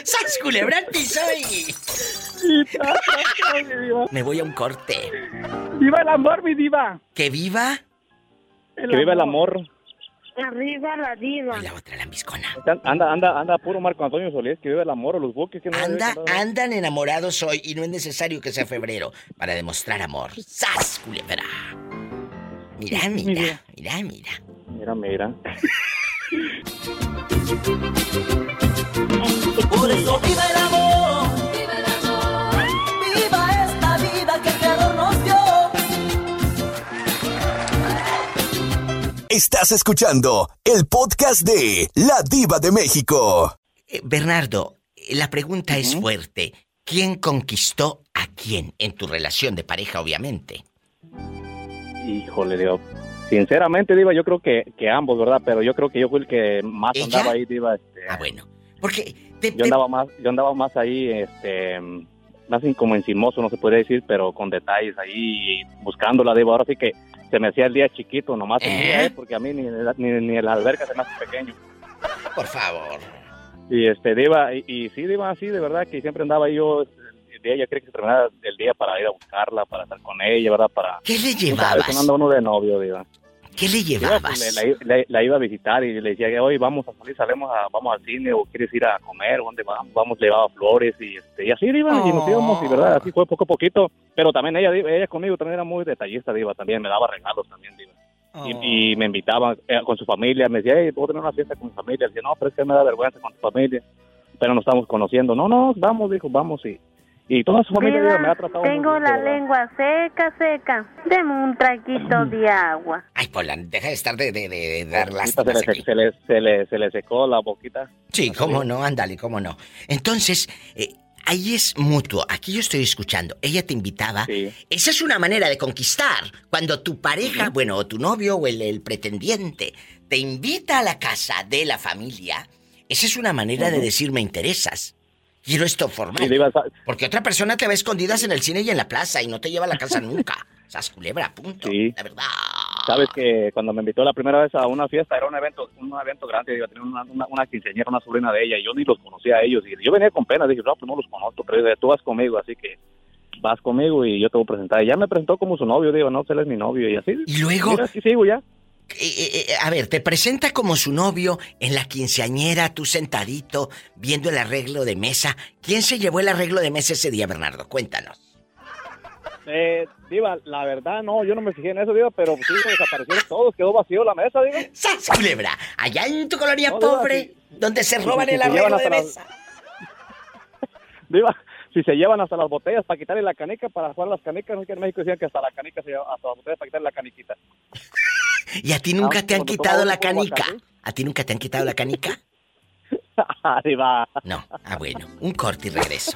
¡Sas culebra soy! Me voy a un corte. ¡Viva el amor, mi diva! ¿Que viva? que viva el amor. Arriba la diva. Y la otra, la. Anda, anda, anda puro Marco Antonio Solís, que viva el amor o los buques. Que no anda, andan enamorados hoy y no es necesario que sea febrero para demostrar amor. ¡Sas, culebra! Mira, mira, mira, mira. Mira, mira. *laughs* Estás escuchando el podcast de La Diva de México. Eh, Bernardo, la pregunta es fuerte. ¿Quién conquistó a quién en tu relación de pareja, obviamente? Híjole, Dios. Sinceramente, Diva, yo creo que, que ambos, ¿verdad? Pero yo creo que yo fui el que más andaba ahí, Diva. Este, ah, bueno. Porque yo andaba más, yo andaba más ahí, este, más como encimoso, no se puede decir, pero con detalles ahí, buscándola, Diva. Ahora sí que se me hacía el día chiquito, nomás ¿eh? porque a mí ni, ni, ni el alberca se me hace pequeño. Por favor. Y este, Diva, y, y sí, Diva, sí, de verdad que siempre andaba yo de ella cree que se terminaba el día para ir a buscarla, para estar con ella, ¿verdad? Para... ¿Qué le llevabas? Uno de novio, diva. ¿Qué le llevabas? la, iba a visitar y le decía que hoy vamos a salir, salimos a, vamos al cine o quieres ir a comer, ¿dónde vamos? Vamos, llevaba flores y, este, y así iba y nos íbamos y verdad, así fue poco a poquito, pero también ella, ella conmigo también era muy detallista, diva, también me daba regalos también, diva. Y, me invitaba eh, con su familia, me decía, hey, puedo tener una fiesta con mi familia, le decía, no, pero es que me da vergüenza con tu familia, pero nos estamos conociendo, no, no, vamos, dijo, vamos y y toda su familia me ha tratado Tengo la lengua seca, seca. Deme un traguito de agua. Ay, Pola, deja de estar de, de, de dar las se, le, se, le, se, le, se le secó la boquita. Sí, cómo no, ándale, cómo no. Entonces, eh, ahí es mutuo. Aquí yo estoy escuchando. Ella te invitaba. Esa es una manera de conquistar. Cuando tu pareja, bueno, o tu novio o el, el, pretendiente te invita a la casa de la familia, esa es una manera de decir me interesas. Quiero esto formal. Porque otra persona te ve escondidas en el cine y en la plaza y no te lleva a la casa nunca. Sas culebra, punto. Sí. La verdad. Sabes que cuando me invitó la primera vez a una fiesta era un evento, un evento grande, iba a tener una, una, quinceañera, una sobrina de ella, y yo ni los conocía a ellos. Y yo venía con pena, dije, no, pues no los conozco, pero tú vas conmigo, así que vas conmigo y yo te voy a presentar. Y ya me presentó como su novio, digo, no, él es mi novio, y así. Y luego. Mira, sigo ya. Eh, eh, eh, a ver, te presenta como su novio en la quinceañera, tú sentadito, viendo el arreglo de mesa. ¿Quién se llevó el arreglo de mesa ese día, Bernardo? Cuéntanos. Eh, Diva, la verdad no, yo no me fijé en eso, Diva, pero sí, desaparecieron todos, quedó vacío la mesa, Diva. ¡Sas, culebra! Allá en tu colonia pobre, donde se roban el arreglo de mesa. *laughs* Diva, si se llevan hasta las botellas para quitarle la canica, para jugar las canicas, no que en México decían que hasta la canica se lleva, hasta las botellas para quitarle la caniquita. ¿Y a ti nunca te han quitado la canica? ¿A ti nunca te han quitado la canica? Arriba. No. Ah, bueno. Un corte y regreso.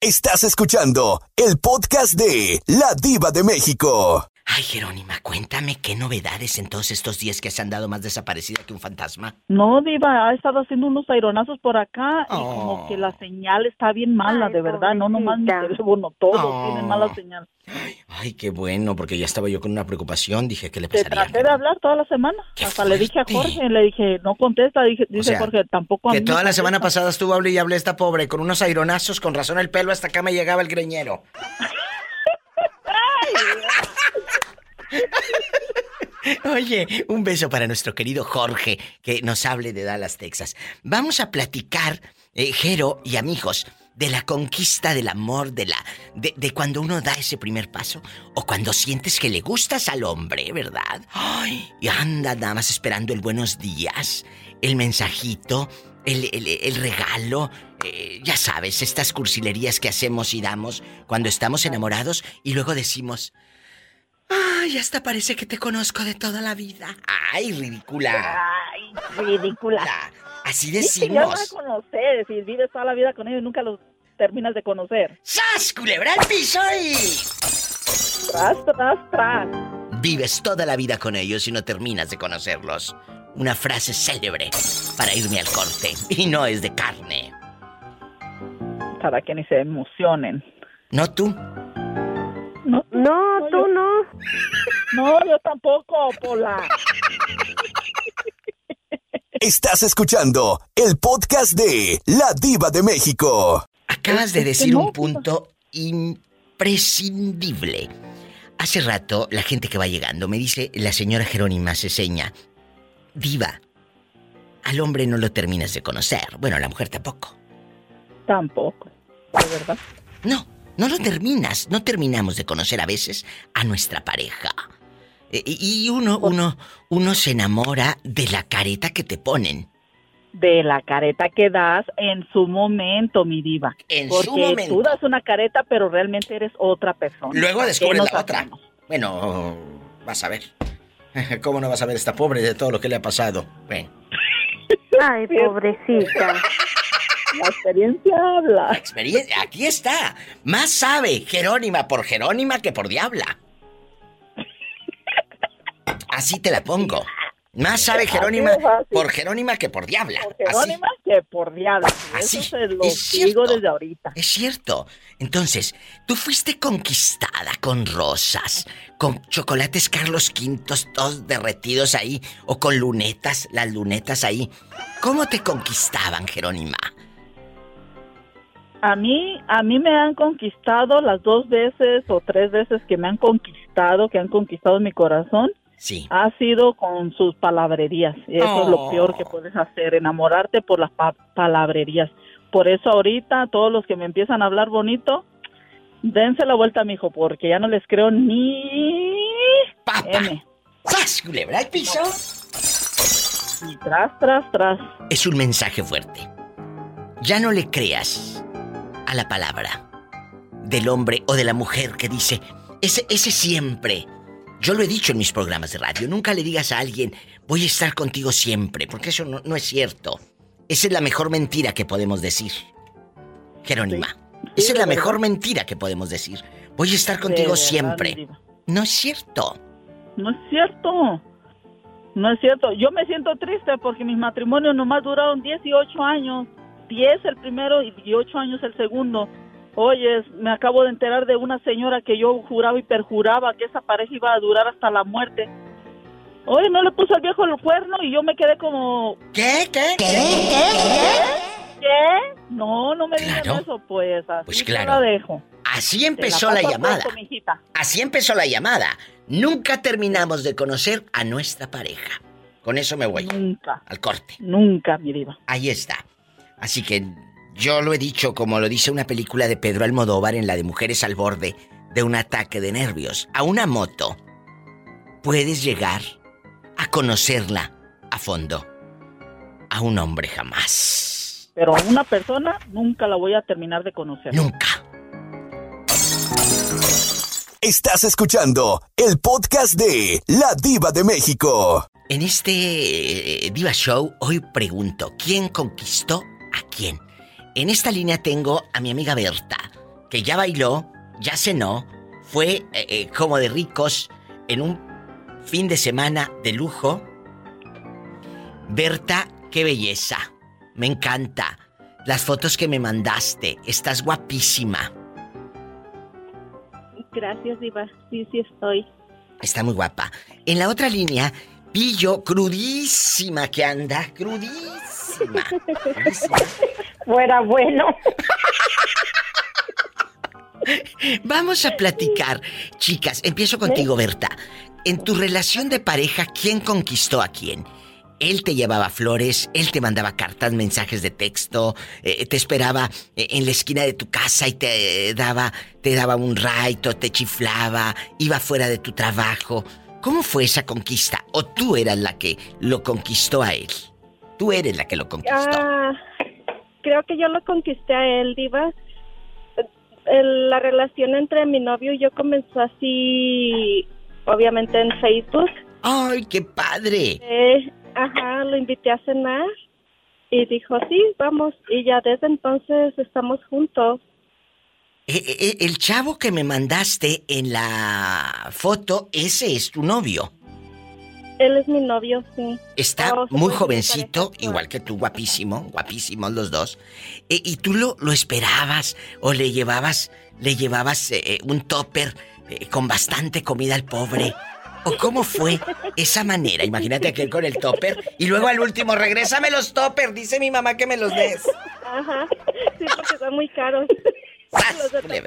Estás escuchando el podcast de La Diva de México. Ay, Jerónima, cuéntame qué novedades en todos estos días que has andado más desaparecida que un fantasma. No, Diva, ha estado haciendo unos aironazos por acá y como que la señal está bien mala, de verdad. No nomás mi teléfono, todos tienen mala señal. Ay, qué bueno, porque ya estaba yo con una preocupación. Dije, ¿qué le Te pasaría? traté de hablar toda la semana. Hasta le dije a Jorge, le dije, no contesta. Dije, dice sea, Jorge, tampoco a Que mí toda la semana pasada estuvo hablé y hablé esta pobre con unos aironazos, con razón el pelo hasta acá me llegaba el greñero. Oye, un beso para nuestro querido Jorge, que nos hable de Dallas, Texas. Vamos a platicar, eh, Jero y amigos, de la conquista del amor, de la. De, de cuando uno da ese primer paso, o cuando sientes que le gustas al hombre, ¿verdad? Ay, y anda nada más esperando el buenos días, el mensajito, el, el- el regalo, eh, ya sabes, estas cursilerías que hacemos y damos cuando estamos enamorados y luego decimos. Ay, hasta parece que te conozco de toda la vida. Ay, ridícula. Ay, ridícula. Así Sí, que ya vas a decimos. conocer, si vives toda la vida con ellos y nunca los terminas de conocer. ¡Sas, culebra al piso y... Tras, tras, tras. Vives toda la vida con ellos y no terminas de conocerlos. Una frase célebre para irme al corte. Y no es de carne. Para que ni se emocionen. ¿No tú? No, no, tú no. No, yo tampoco, Pola. Estás escuchando el podcast de La Diva de México. Acabas de decir un punto imprescindible. Hace rato, la gente que va llegando me dice la señora Jerónima Ceseña, Diva, al hombre no lo terminas de conocer. Bueno, a la mujer tampoco. Tampoco, de verdad. No, no lo terminas. No terminamos de conocer a veces a nuestra pareja. E- Y uno, uno, uno se enamora de la careta que te ponen. De la careta que das en su momento, mi diva. En su Porque momento. tú das una careta, pero realmente eres otra persona. Luego ¿Para qué descubres la otra. Bueno, vas a ver. *laughs* ¿Cómo no vas a ver esta pobre de todo lo que le ha pasado? Ven. Ay, *laughs* pobrecita. La experiencia habla. Experiencia, aquí está. Más sabe Jerónima por Jerónima que por Diabla. Así te la pongo. Más sabe Jerónima por Jerónima que por Diabla. Así. Jerónima que por diablo. Así, Eso se lo es digo desde ahorita. Es cierto. Entonces, tú fuiste conquistada con rosas, con chocolates Carlos V, todos derretidos ahí, o con lunetas, las lunetas ahí. ¿Cómo te conquistaban, Jerónima? A mí, a mí me han conquistado las dos veces o tres veces que me han conquistado, que han conquistado mi corazón. Sí. Ha sido con sus palabrerías. Y eso es lo Oh. peor que puedes hacer, enamorarte por las pa- palabrerías. Por eso ahorita todos los que me empiezan a hablar bonito, dense la vuelta, mijo, porque ya no les creo ni M. ¡Sas, culebra al piso! Y tras, tras, tras. Es un mensaje fuerte. Ya no le creas a la palabra del hombre o de la mujer que dice, ese, ese siempre. Yo lo he dicho en mis programas de radio, nunca le digas a alguien, voy a estar contigo siempre, porque eso no, no es cierto. Esa es la mejor mentira que podemos decir. Jerónima, esa es la mejor verdad. mentira que podemos decir. Voy a estar contigo siempre. No es cierto. No es cierto. No es cierto. Yo me siento triste porque mis matrimonios nomás duraron 18 años. 10 el primero y 18 años el segundo. Oye, me acabo de enterar de una señora que yo juraba y perjuraba que esa pareja iba a durar hasta la muerte. Oye, no le puso al viejo el cuerno y yo me quedé como... ¿Qué? ¿Qué? ¿Qué? No, no me Claro. eso, pues así Pues te claro. la dejo. Así empezó la llamada. puesto. Así empezó la llamada. Nunca terminamos de conocer a nuestra pareja. Con eso me voy. Nunca. Al corte. Nunca, mi diva. Ahí está. Así que yo lo he dicho como lo dice una película de Pedro Almodóvar en la de Mujeres al borde de un ataque de nervios. A una moto puedes llegar a conocerla a fondo. A un hombre jamás. Pero a una persona nunca la voy a terminar de conocer. Nunca. Estás escuchando el podcast de La Diva de México. En este eh, Diva Show hoy pregunto, ¿quién conquistó a quién? En esta línea tengo a mi amiga Berta, que ya bailó, ya cenó, fue eh, eh, como de ricos en un fin de semana de lujo. Berta, qué belleza. Me encanta. Las fotos que me mandaste. Estás guapísima. Gracias, Diva. Sí, sí estoy. Está muy guapa. En la otra línea, Pillo, crudísima que anda, crudísima. *laughs* Fuera bueno. Vamos a platicar. Chicas, empiezo contigo, Berta. En tu relación de pareja, ¿quién conquistó a quién? Él te llevaba flores, él te mandaba cartas, mensajes de texto, eh, te esperaba eh, en la esquina de tu casa y te daba, te daba un raito, te chiflaba, iba fuera de tu trabajo. ¿Cómo fue esa conquista? ¿O tú eras la que lo conquistó a él? Tú eres la que lo conquistó. Ah, creo que yo lo conquisté a él, Diva. la relación entre mi novio y yo comenzó así, obviamente en Facebook. ¡Ay, qué padre! Eh, Ajá, lo invité a cenar y dijo, sí, vamos. Y ya desde entonces estamos juntos. Eh, eh, eh, el chavo que me mandaste en la foto, ese es tu novio. Él es mi novio, sí. Está oh, muy jovencito, igual que tú, guapísimo, guapísimos los dos. ¿Y tú lo, lo esperabas o le llevabas, le llevabas un topper con bastante comida al pobre? ¿O cómo fue esa manera? Imagínate aquel con el topper y luego al último, regrésame los toppers, dice mi mamá que me los des. Ajá, sí, porque son muy caros. Los de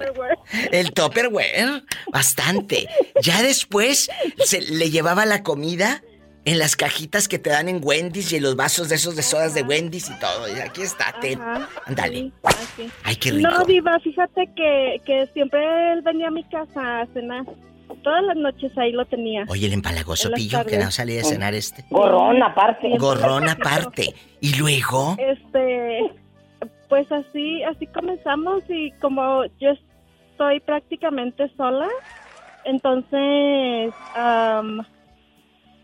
el Topperware, bastante. Ya después se le llevaba la comida en las cajitas que te dan en Wendy's y en los vasos de esos de sodas de Wendy's y todo. Y aquí está, ten. Ándale. Ay, qué rico. No, Diva, fíjate que, que siempre él venía a mi casa a cenar. Todas las noches ahí lo tenía. Oye, el empalagoso pillo que no salía de cenar este. Gorrón aparte. Gorrón aparte. ¿Y luego? Este, pues así, así comenzamos y como yo estoy prácticamente sola, entonces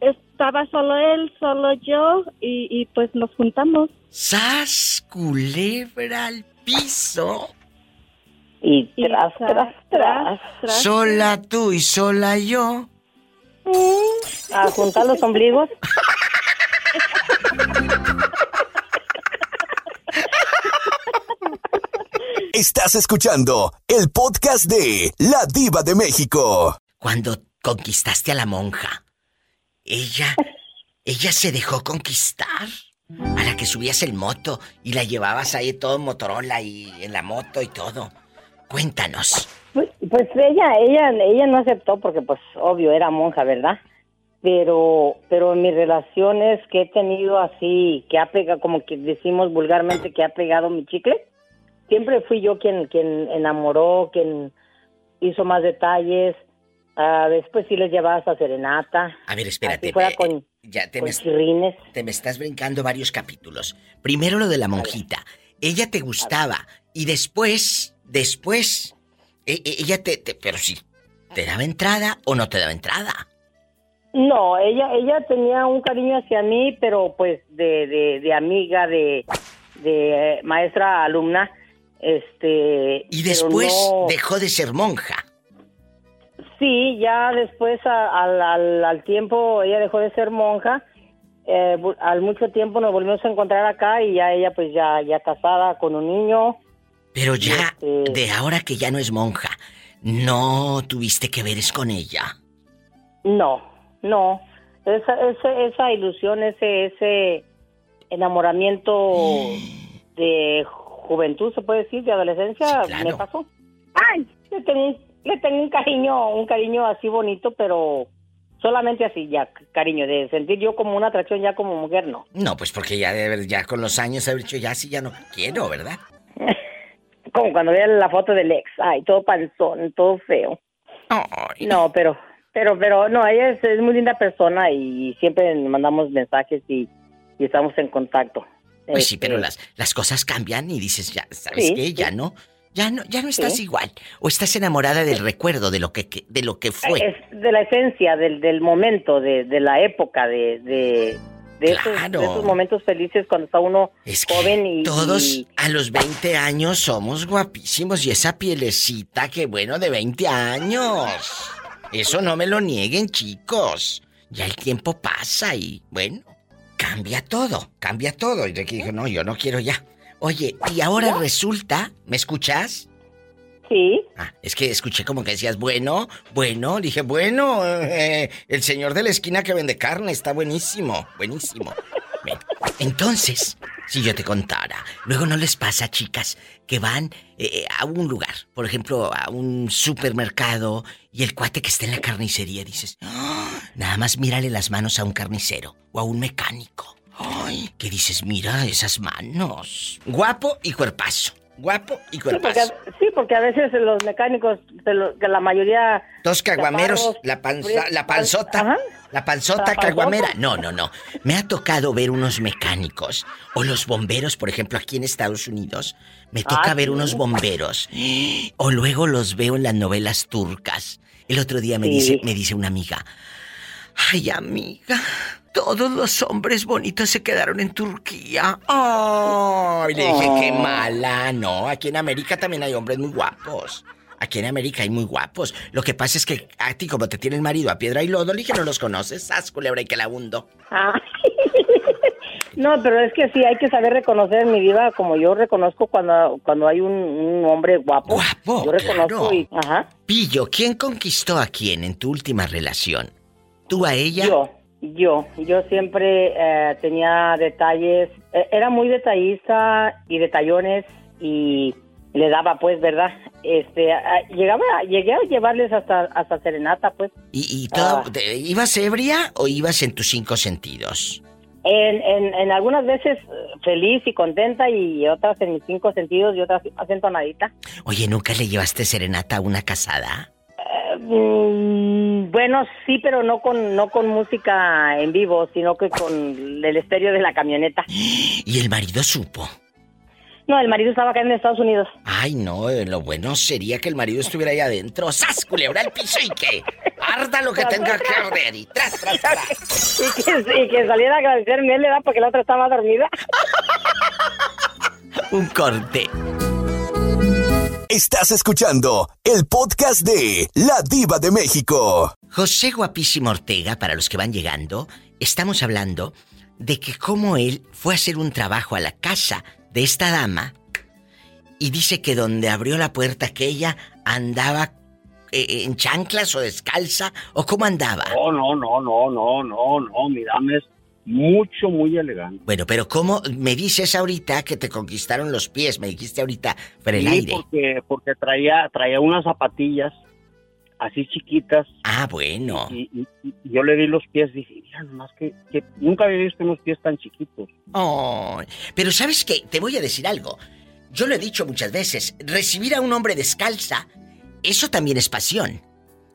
estaba solo él, solo yo y, y pues nos juntamos. ¡Sas, culebra al piso! Y tras, tras, tras, Sola tú y sola yo. A juntar los ombligos. *laughs* Estás escuchando el podcast de La Diva de México. Cuando conquistaste a la monja, ella, ella se dejó conquistar. A la que subías el moto y la llevabas ahí todo en Motorola y en la moto y todo. Cuéntanos. Pues, pues, ella, ella, ella no aceptó porque, pues, obvio, era monja, ¿verdad? Pero, pero en mis relaciones que he tenido así, que ha pegado, como que decimos vulgarmente, que ha pegado mi chicle, siempre fui yo quien, quien enamoró, quien hizo más detalles. Uh, después sí les llevabas a serenata. A ver, espérate. Fuera con, ya te con me, te me estás brincando varios capítulos. Primero lo de la monjita. Ella te gustaba y después Después, e, e, ella te, pero sí, ¿te daba entrada o no te daba entrada? No, ella, ella tenía un cariño hacia mí, pero pues de, de, amiga, de, de maestra alumna, este. Y después dejó de ser monja. Sí, ya después al, al, tiempo ella dejó de ser monja. Eh, al mucho tiempo nos volvimos a encontrar acá y ya ella pues ya, ya casada con un niño pero ya, este de ahora que ya no es monja, ¿no tuviste que veres con ella? No, no. Esa, esa, ilusión, ese, ese enamoramiento *gasps* de juventud, se puede decir, de adolescencia, me pasó. Ay, le tengo, le tengo un cariño, un cariño así bonito, pero solamente así ya, cariño, de sentir yo como una atracción ya como mujer, no. No, pues porque ya, ya con los años haber dicho ya sí, ya no quiero, ¿verdad? *laughs* como cuando vean la foto del ex, ay, todo panzón, todo feo. No, pero, pero, pero, no, ella es, muy linda persona y siempre mandamos mensajes y, estamos en contacto. Pues sí, pero este, las, las cosas cambian y dices, ya, ¿sabes qué? Ya no, ya no, ya no estás igual. O estás enamorada del recuerdo de lo que, de lo que fue. Es de la esencia, del, del momento, de, de la época, de de, esos, momentos felices cuando está uno joven y... Todos a los 20 años somos guapísimos y esa pielecita, que bueno, de 20 años. Eso no me lo nieguen, chicos. Ya el tiempo pasa y, bueno, cambia todo, cambia todo. Y Ricky dijo, no, yo no quiero ya. Oye, y ahora resulta, ¿me escuchas? Sí. Ah, es que escuché como que decías, bueno, bueno, dije, bueno, eh, el señor de la esquina que vende carne está buenísimo, buenísimo. Entonces, si yo te contara, luego no les pasa, chicas, que van eh, a un lugar, por ejemplo, a un supermercado y el cuate que está en la carnicería dices, ¡Ah! nada más mírale las manos a un carnicero o a un mecánico. Ay, que dices, mira esas manos. Guapo y cuerpazo. Guapo y cuerpazo. Sí, porque, a veces los mecánicos, de la mayoría... Dos caguameros, la, la panzota. La panzota caguamera. No, no, no. Me ha tocado ver unos mecánicos o los bomberos, por ejemplo, aquí en Estados Unidos. Me toca ah, ver unos bomberos. O luego los veo en las novelas turcas. El otro día me dice, me dice una amiga. Ay, amiga, todos los hombres bonitos se quedaron en Turquía. Ay, le dije, qué oh. mala, no. Aquí en América también hay hombres muy guapos. Aquí en América hay muy guapos. Lo que pasa es que a ti, como te tiene el marido a piedra y lodo, le dije, no los conoces. Haz culebra y que la hundo. Ah. *laughs* No, pero es que sí, hay que saber reconocer mi vida como yo reconozco cuando, cuando hay un, hombre guapo. Guapo, Yo reconozco y... Ajá. Pillo, ¿quién conquistó a quién en tu última relación? ¿Tú a ella? Yo, yo. Yo siempre eh, tenía detalles. Eh, era muy detallista y detallones y le daba pues, ¿verdad? Este, llegaba, llegué a llevarles hasta, hasta serenata pues. ¿Y, y todo, ah. ibas ebria o ibas en tus cinco sentidos? En, en, en, algunas veces eh, feliz y contenta y otras en mis cinco sentidos y otras acentonadita. Oye, ¿nunca le llevaste serenata a una casada? Mm, bueno, sí, pero no con no con música en vivo, sino que con el estéreo de la camioneta. *gasps* ¿Y el marido supo? No, el marido estaba acá en Estados Unidos. Ay, no, eh, lo bueno sería que el marido estuviera ahí adentro. ¡Sas, culebra el piso y que arda lo que tenga que arder! Y tras, tras, *laughs* tras. y, que, y que saliera a agradecerme él le da porque la otra estaba dormida. *laughs* Un corte. Estás escuchando el podcast de La Diva de México. José Guapísimo Ortega, para los que van llegando, estamos hablando de que cómo él fue a hacer un trabajo a la casa de esta dama y dice que donde abrió la puerta aquella andaba eh, en chanclas o descalza o cómo andaba. No, no, no, no, no, no, no, mi dama es mucho, muy elegante. Bueno, pero ¿cómo me dices ahorita que te conquistaron los pies? Me dijiste ahorita por el aire. Porque, porque traía, traía unas zapatillas así chiquitas. Ah, bueno. Y, yo le di los pies dije, mira, nomás que, que, nunca había visto unos pies tan chiquitos. Oh, pero ¿sabes qué? Te voy a decir algo. Yo lo he dicho muchas veces, recibir a un hombre descalza, eso también es pasión.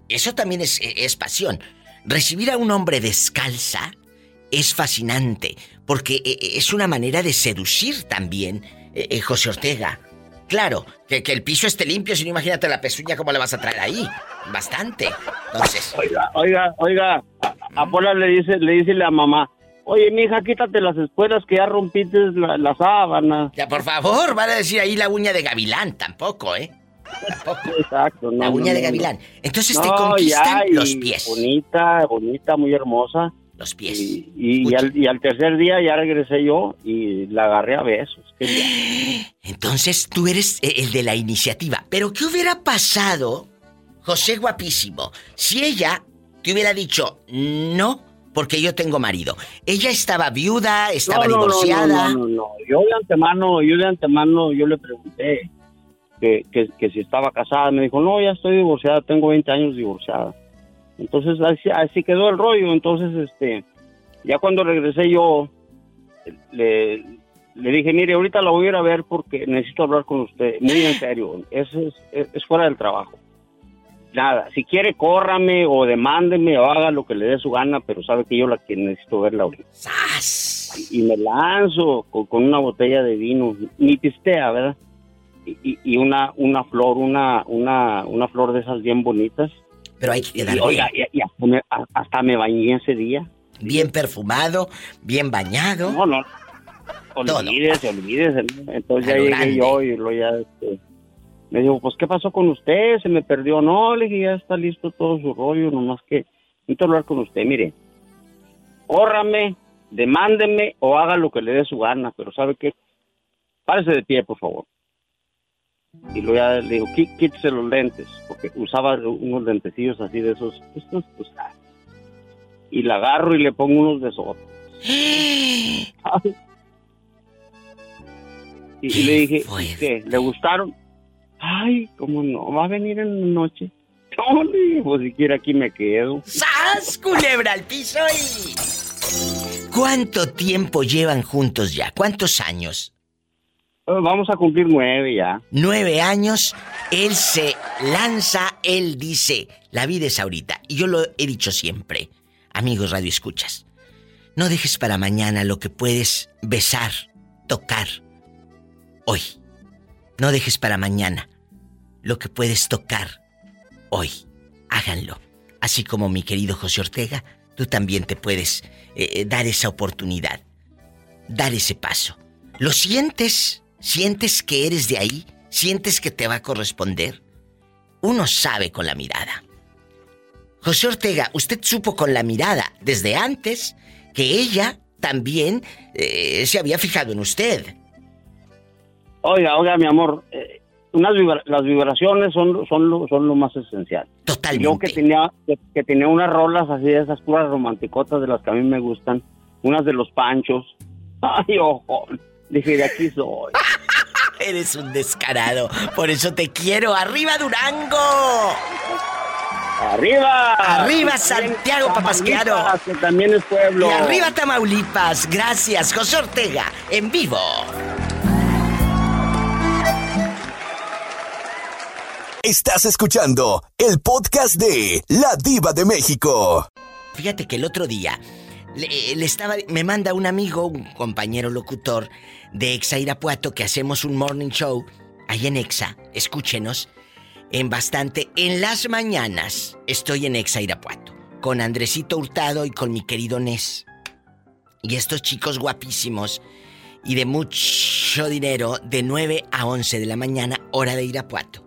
Eso también es, es pasión. Recibir a un hombre descalza es fascinante, porque eh, es una manera de seducir también, eh, eh, José Ortega. Claro, que, que, el piso esté limpio, si no imagínate la pezuña cómo la vas a traer ahí. Bastante. Entonces. Oiga, oiga, oiga. A, Pola le dice, le dice la mamá. Oye, mija, quítate las espuelas que ya rompiste la, sábana. Ya, por favor, van a decir ahí la uña de gavilán, tampoco, ¿eh? Tampoco. Exacto, no. La uña de gavilán. Entonces te conquistan los pies. Bonita, bonita, muy hermosa. Los pies. Y, al, tercer día ya regresé yo y la agarré a besos. Entonces tú eres eh, el de la iniciativa. Pero ¿qué hubiera pasado, José Guapísimo, si ella te hubiera dicho no? Porque yo tengo marido. Ella estaba viuda, estaba divorciada. No, no, no, Yo de antemano, yo de antemano, yo le pregunté que, que, que si estaba casada. Me dijo, no, ya estoy divorciada, tengo 20 años divorciada. Entonces así, quedó el rollo. Entonces, este, ya cuando regresé yo, le, le dije, mire, ahorita la voy a ir a ver porque necesito hablar con usted, muy en serio. Es, es, fuera del trabajo. Nada, si quiere, córrame o demándeme o haga lo que le dé su gana, pero sabe que yo la que necesito verla ahorita. Y, me lanzo con, una botella de vino, ni pistea, ¿verdad? Y, y, una, una flor, una, una, una flor de esas bien bonitas pero hay que darle. Oiga, y, hasta, me, bañé ese día. Bien perfumado, bien bañado. No, no. Olvídese, olvídese. Entonces ya llegué yo y lo ya, este, Me dijo, pues, ¿qué pasó con usted? ¿Se me perdió? No, le dije, ya está listo todo su rollo, nomás que necesito hablar con usted. Mire, córrame, demándeme o haga lo que le dé su gana, pero ¿sabe qué? Párese de pie, por favor. Y luego ya le digo, quítese los lentes, porque usaba unos lentecillos así de esos. Estos, pues, ah. y la agarro y le pongo unos de esos. *gasps* y, le dije, ¿qué? ¿Le gustaron? Ay, ¿cómo no? ¿Va a venir en la noche? *laughs* No, pues si quiere aquí me quedo. ¡Sas, culebra al piso y... ¿Cuánto tiempo llevan juntos ya? ¿Cuántos años? Pues vamos a cumplir nueve ya. Nueve años, él se lanza, él dice, la vida es ahorita. Y yo lo he dicho siempre, amigos Radio Escuchas, no dejes para mañana lo que puedes besar, tocar, hoy. No dejes para mañana lo que puedes tocar, hoy. Háganlo. Así como mi querido José Ortega, tú también te puedes eh, eh, dar esa oportunidad, dar ese paso. ¿Lo sientes? ¿Sientes que eres de ahí? ¿Sientes que te va a corresponder? Uno sabe con la mirada. José Ortega, usted supo con la mirada desde antes que ella también eh, se había fijado en usted. Oiga, oiga, mi amor, eh, las vibraciones son, son, lo, son lo más esencial. Totalmente. Yo que tenía, que, tenía unas rolas así de esas puras romanticotas de las que a mí me gustan, unas de los panchos. *laughs* Ay, ojo. Dije, de aquí soy. *laughs* Eres un descarado. Por eso te quiero. ¡Arriba Durango! ¡Arriba! ¡Arriba Santiago Papasquiaro! Que también es pueblo. Y arriba Tamaulipas. Gracias, José Ortega. En vivo. Estás escuchando el podcast de La Diva de México. Fíjate que el otro día le, estaba, me manda un amigo, un compañero locutor de Exa Irapuato que hacemos un morning show ahí en Exa. Escúchenos en bastante. En las mañanas estoy en Exa Irapuato con Andresito Hurtado y con mi querido Nes. Y estos chicos guapísimos y de mucho dinero de 9 a 11 de la mañana, hora de Irapuato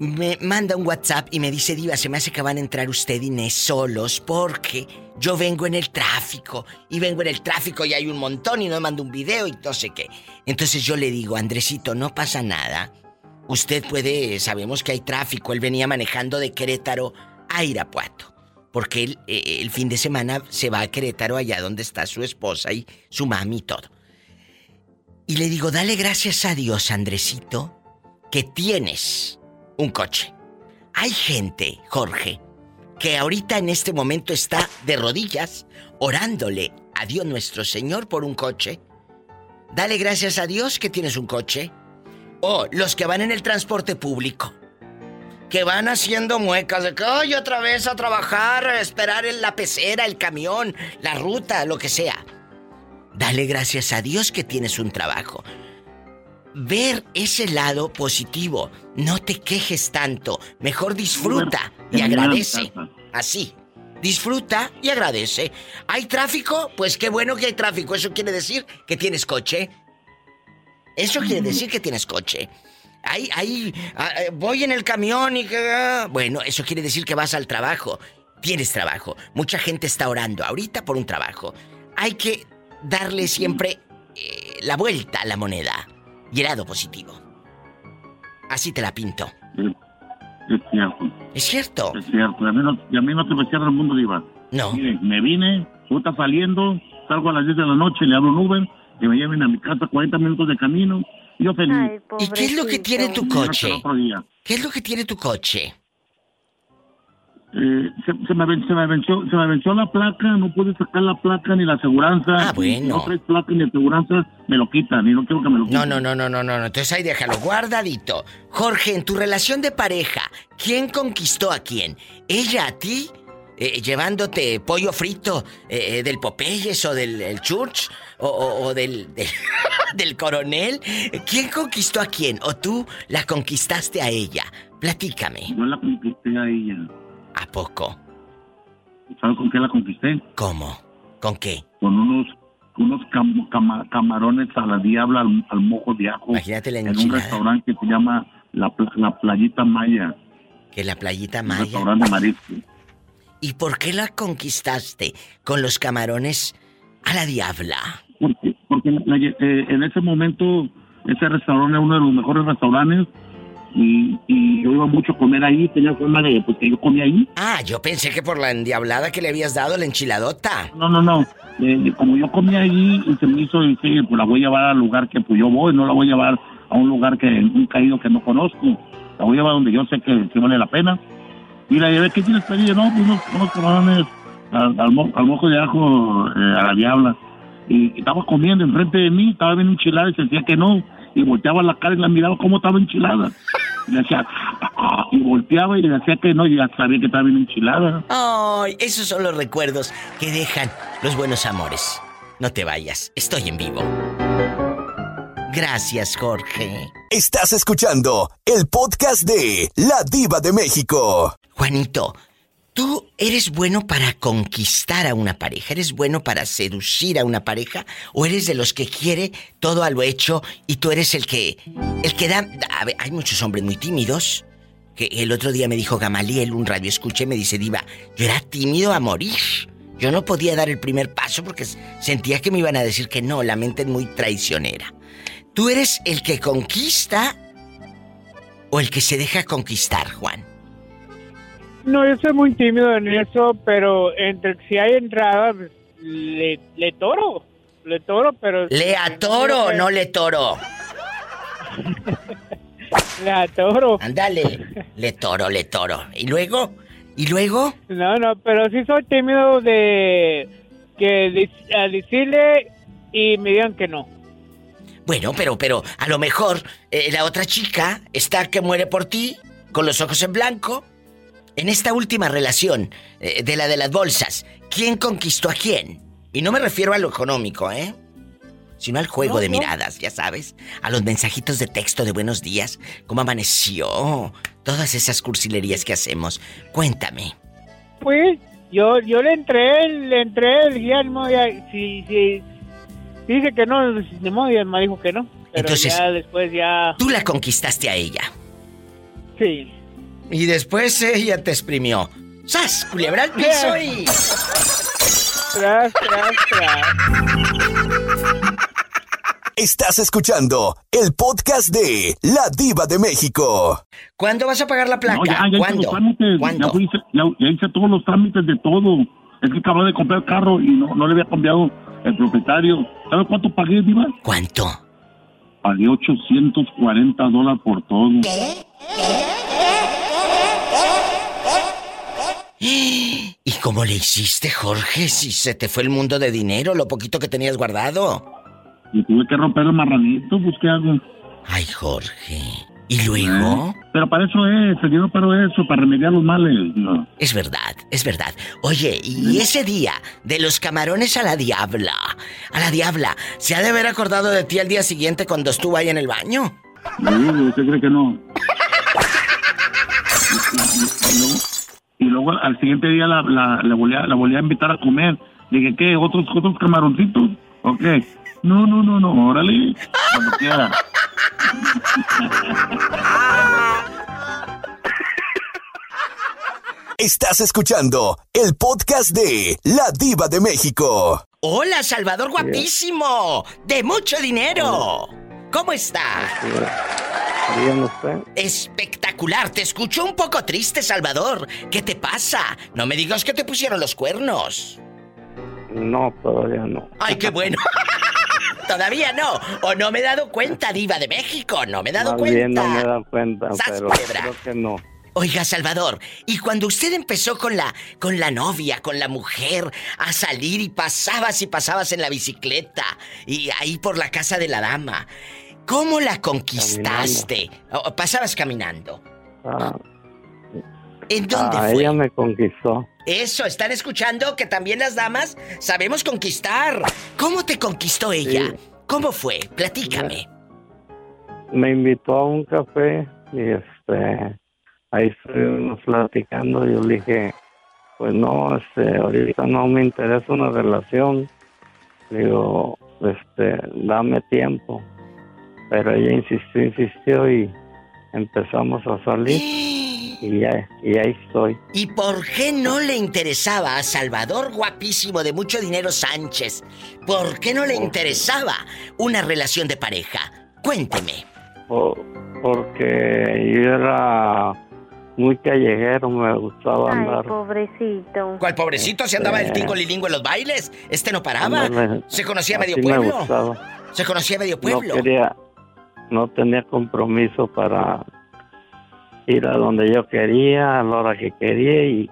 me manda un WhatsApp y me dice, Diva, se me hace que van a entrar usted y Inés solos porque yo vengo en el tráfico y vengo en el tráfico y hay un montón y no me manda un video y no sé qué. Entonces yo le digo, Andresito, no pasa nada. Usted puede, sabemos que hay tráfico. Él venía manejando de Querétaro a Irapuato. Porque él, eh, el fin de semana se va a Querétaro allá donde está su esposa y su mami y todo. Y le digo, dale gracias a Dios, Andresito, que tienes un coche. Hay gente, Jorge, que ahorita en este momento está de rodillas orándole a Dios nuestro Señor por un coche. Dale gracias a Dios que tienes un coche. O los que van en el transporte público. Que van haciendo muecas de que, ay, otra vez a trabajar, a esperar en la pecera, el camión, la ruta, lo que sea. Dale gracias a Dios que tienes un trabajo ver ese lado positivo. No te quejes tanto. Mejor disfruta y agradece. Así. Disfruta y agradece. ¿Hay tráfico? Pues qué bueno que hay tráfico. Eso quiere decir que tienes coche. Eso quiere decir que tienes coche. Ahí, ahí, ah, eh, voy en el camión y que... Ah, bueno, eso quiere decir que vas al trabajo. Tienes trabajo. Mucha gente está orando ahorita por un trabajo. Hay que darle siempre eh, la vuelta a la moneda y positivo. Así te la pinto. Es, cierto. ¿Es cierto? Es cierto. A mí no, y a mí no se me cierra el mundo, Diva. No. Mire, me vine, tú estás saliendo, salgo a las 10 de la noche, le hablo un Uber, que me lleven a mi casa 40 minutos de camino. Y yo feliz. ¿Y qué es lo que tiene tu coche? ¿Qué es lo que tiene tu coche? Eh, se, me venció, se, me venció, la placa, no pude sacar la placa ni la aseguranza. Ah, bueno. No traes placa ni aseguranza, me lo quitan y no quiero que me lo quiten. No, no, no, no, no, no, entonces ahí déjalo guardadito. Jorge, en tu relación de pareja, ¿quién conquistó a quién? ¿Ella a ti? Eh, llevándote pollo frito eh, del Popeyes o del Church o, del, *laughs* del coronel. ¿Quién conquistó a quién? ¿O tú la conquistaste a ella? Platícame. Yo la conquisté a ella. ¿A poco? ¿Sabes con qué la conquisté? ¿Cómo? ¿Con qué? Con unos unos camarones a la diabla al, mojo de ajo. Imagínate la En un restaurante que se llama la, la playita Maya. Que la playita Maya. restaurante marisco. *laughs* ¿Y por qué la conquistaste con los camarones a la diabla? Porque, porque eh, en ese momento ese restaurante era uno de los mejores restaurantes y, y, yo iba mucho a comer ahí, tenía forma de pues, que yo comía ahí. Ah, yo pensé que por la endiablada que le habías dado, la enchiladota. No, no, no. Eh, como yo comía ahí y se me hizo, dije, pues la voy a llevar al lugar que pues yo voy, no la voy a llevar a un lugar que nunca he ido, que no conozco. La voy a llevar donde yo sé que, vale la pena. Y la llevé, ¿qué tienes pedido? No, pues unos, unos camarones al, al, mojo de ajo eh, a la diabla. Y, estaba comiendo enfrente de mí, estaba bien enchilada y se decía que no y volteaba la cara y la miraba como estaba enchilada. Y le decía, y volteaba y le decía que no, y ya sabía que estaba bien enchilada. Ay, esos son los recuerdos que dejan los buenos amores. No te vayas, estoy en vivo. Gracias, Jorge. Estás escuchando el podcast de La Diva de México. Juanito, ¿Tú eres bueno para conquistar a una pareja? ¿Eres bueno para seducir a una pareja? ¿O eres de los que quiere todo a lo hecho y tú eres el que... El que da... hay muchos hombres muy tímidos. Que el otro día me dijo Gamaliel, un radio escuché, me dice, Diva, yo era tímido a morir. Yo no podía dar el primer paso porque sentía que me iban a decir que no, la mente es muy traicionera. ¿Tú eres el que conquista o el que se deja conquistar, Juan? No, yo soy muy tímido en eso, pero entre si hay entrada, pues, le, le toro. Le toro, pero... Le atoro, no le toro. *laughs* le atoro. Ándale, le toro, le toro. ¿Y luego? ¿Y luego? No, no, pero sí soy tímido de que a decirle y me digan que no. Bueno, pero, pero, a lo mejor eh, la otra chica está que muere por ti, con los ojos en blanco, en esta última relación eh, de la de las bolsas, ¿quién conquistó a quién? Y no me refiero a lo económico, ¿eh? Sino al juego de miradas, ya sabes. A los mensajitos de texto de buenos días, cómo amaneció, todas esas cursilerías que hacemos. Cuéntame. Pues yo yo le entré, le entré el día si, si dice que no, de modo me dijo que no. Pero Entonces, ya después ya... Tú la conquistaste a ella. Sí. Y después ella te exprimió. ¡Sas! Culebra al piso y. *laughs* Tras, tras, tras. Estás escuchando el podcast de La Diva de México. ¿Cuándo vas a pagar la placa? ya, ¿Cuándo? ¿Cuándo? Ya, hice, ya, hice todos los trámites de todo. Es que acabo de comprar el carro y no, no le había cambiado el propietario. ¿Sabes cuánto pagué, Diva? ¿Cuánto? Pagué 840 dólares por todo. ¿Qué? ¿Y cómo le hiciste, Jorge, si se te fue el mundo de dinero, lo poquito que tenías guardado? Y tuve que romper el marranito, pues ¿qué hago? Ay, Jorge. ¿Y luego? Eh, pero para eso es, el dinero para eso, para remediar los males. Es verdad, es verdad. Oye, y ese día de los camarones a la diabla, a la diabla, ¿se ha de haber acordado de ti al día siguiente cuando estuvo ahí en el baño? No, ¿usted cree que no? *laughs* y luego al siguiente día la, la, la, volví, a, la volví a invitar a comer. Dije, ¿qué? ¿Otros, otros camaroncitos? Ok. No, no, no, no, órale, cuando quiera. Estás escuchando el podcast de La Diva de México. Hola, Salvador guapísimo, de mucho dinero. ¿Cómo está? Espectacular, te escucho un poco triste, Salvador. ¿Qué te pasa? No me digas que te pusieron los cuernos. No, todavía no. Ay, qué bueno. *laughs* todavía no. O no me he dado cuenta, diva de México. No me he dado cuenta. no me he dado cuenta, pero creo que no. Oiga, Salvador, y cuando usted empezó con la con la novia, con la mujer a salir y pasabas y pasabas en la bicicleta y ahí por la casa de la dama, ¿Cómo la conquistaste? ¿Pasabas caminando? Ah, ¿En dónde ah, fue? Ella me conquistó. Eso, ¿están escuchando que también las damas sabemos conquistar? ¿Cómo te conquistó ella? ¿Cómo fue? Platícame. Me invitó a un café y este ahí estuvimos platicando y yo le dije, pues no, este, ahorita no me interesa una relación. Digo, este, dame tiempo pero ella insistió, insistió y, empezamos a salir *gasps* y, ya, y ahí estoy. ¿Y por qué no le interesaba a Salvador guapísimo de mucho dinero Sánchez? ¿Por qué no le interesaba una relación de pareja? Cuénteme. porque yo era muy callejero, me gustaba andar. Ay, pobrecito. ¿Cuál pobrecito? ¿Se andaba el tingo lilingo en los bailes? Este no paraba. Se conocía medio pueblo. Se conocía medio pueblo. No quería, no tenía compromiso para ir a donde yo quería, a la hora que quería y,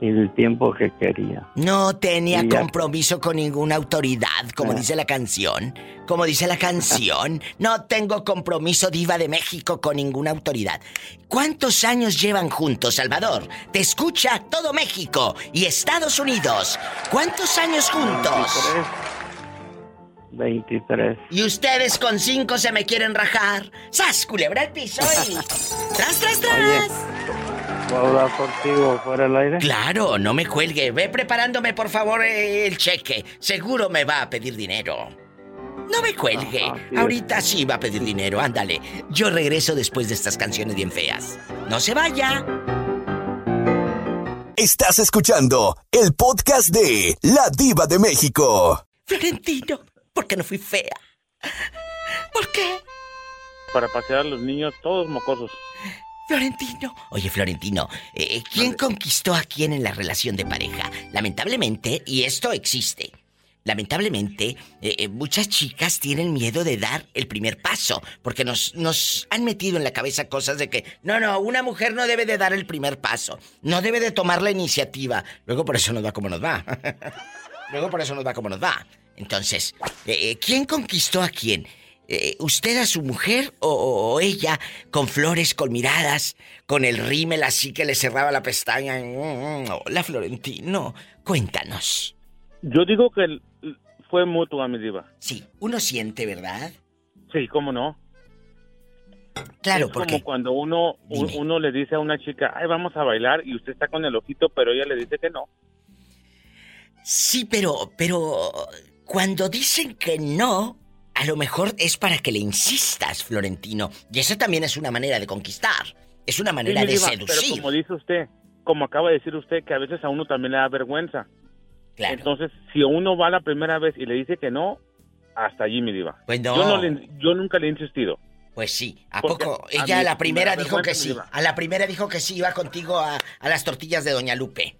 el tiempo que quería. No tenía compromiso con ninguna autoridad, como dice la canción. Como dice la canción, *laughs* no tengo compromiso diva de México con ninguna autoridad. ¿Cuántos años llevan juntos, Salvador? Te escucha todo México y Estados Unidos. ¿Cuántos años juntos? 23. Y ustedes con 5 se me quieren rajar. ¡Sas, culebra el piso y... ¡Tras, tras, tras! ¿Puedo hablar contigo fuera del aire? Claro, no me cuelgue. Ve preparándome, por favor, el cheque. Seguro me va a pedir dinero. No me cuelgue. Ahorita sí va a pedir dinero, ándale. Yo regreso después de estas canciones bien feas. No se vaya. Estás escuchando el podcast de La Diva de México. Florentino, ¿Por qué no fui fea? ¿Por qué? Para pasear a los niños todos mocosos. Florentino. Oye, Florentino, eh, ¿quién conquistó a quién en la relación de pareja? Lamentablemente, y esto existe, lamentablemente, eh, eh, muchas chicas tienen miedo de dar el primer paso, porque nos, nos han metido en la cabeza cosas de que, no, no, una mujer no debe de dar el primer paso, no debe de tomar la iniciativa. Luego por eso nos va como nos va. *laughs* Luego por eso nos va como nos va. Entonces, eh, eh, ¿quién conquistó a quién? Eh, ¿Usted a su mujer o, ella con flores, con miradas, con el rímel así que le cerraba la pestaña? Hola, Florentino. Cuéntanos. Yo digo que fue mutua, mi diva. Sí, uno siente, ¿verdad? Sí, cómo no. Claro, es como cuando uno, uno le dice a una chica, ay, vamos a bailar, y usted está con el ojito, pero ella le dice que no. Sí, pero, pero cuando dicen que no, a lo mejor es para que le insistas, Florentino. Y eso también es una manera de conquistar. Es una manera de seducir. Pero como dice usted, como acaba de decir usted, que a veces a uno también le da vergüenza. Claro. Entonces, si uno va la primera vez y le dice que no, hasta allí, mi diva. Pues no. Yo, nunca le he insistido. Pues sí, ¿a poco? Ella a, la primera dijo que sí. A la primera dijo que sí, iba contigo a, a las tortillas de Doña Lupe.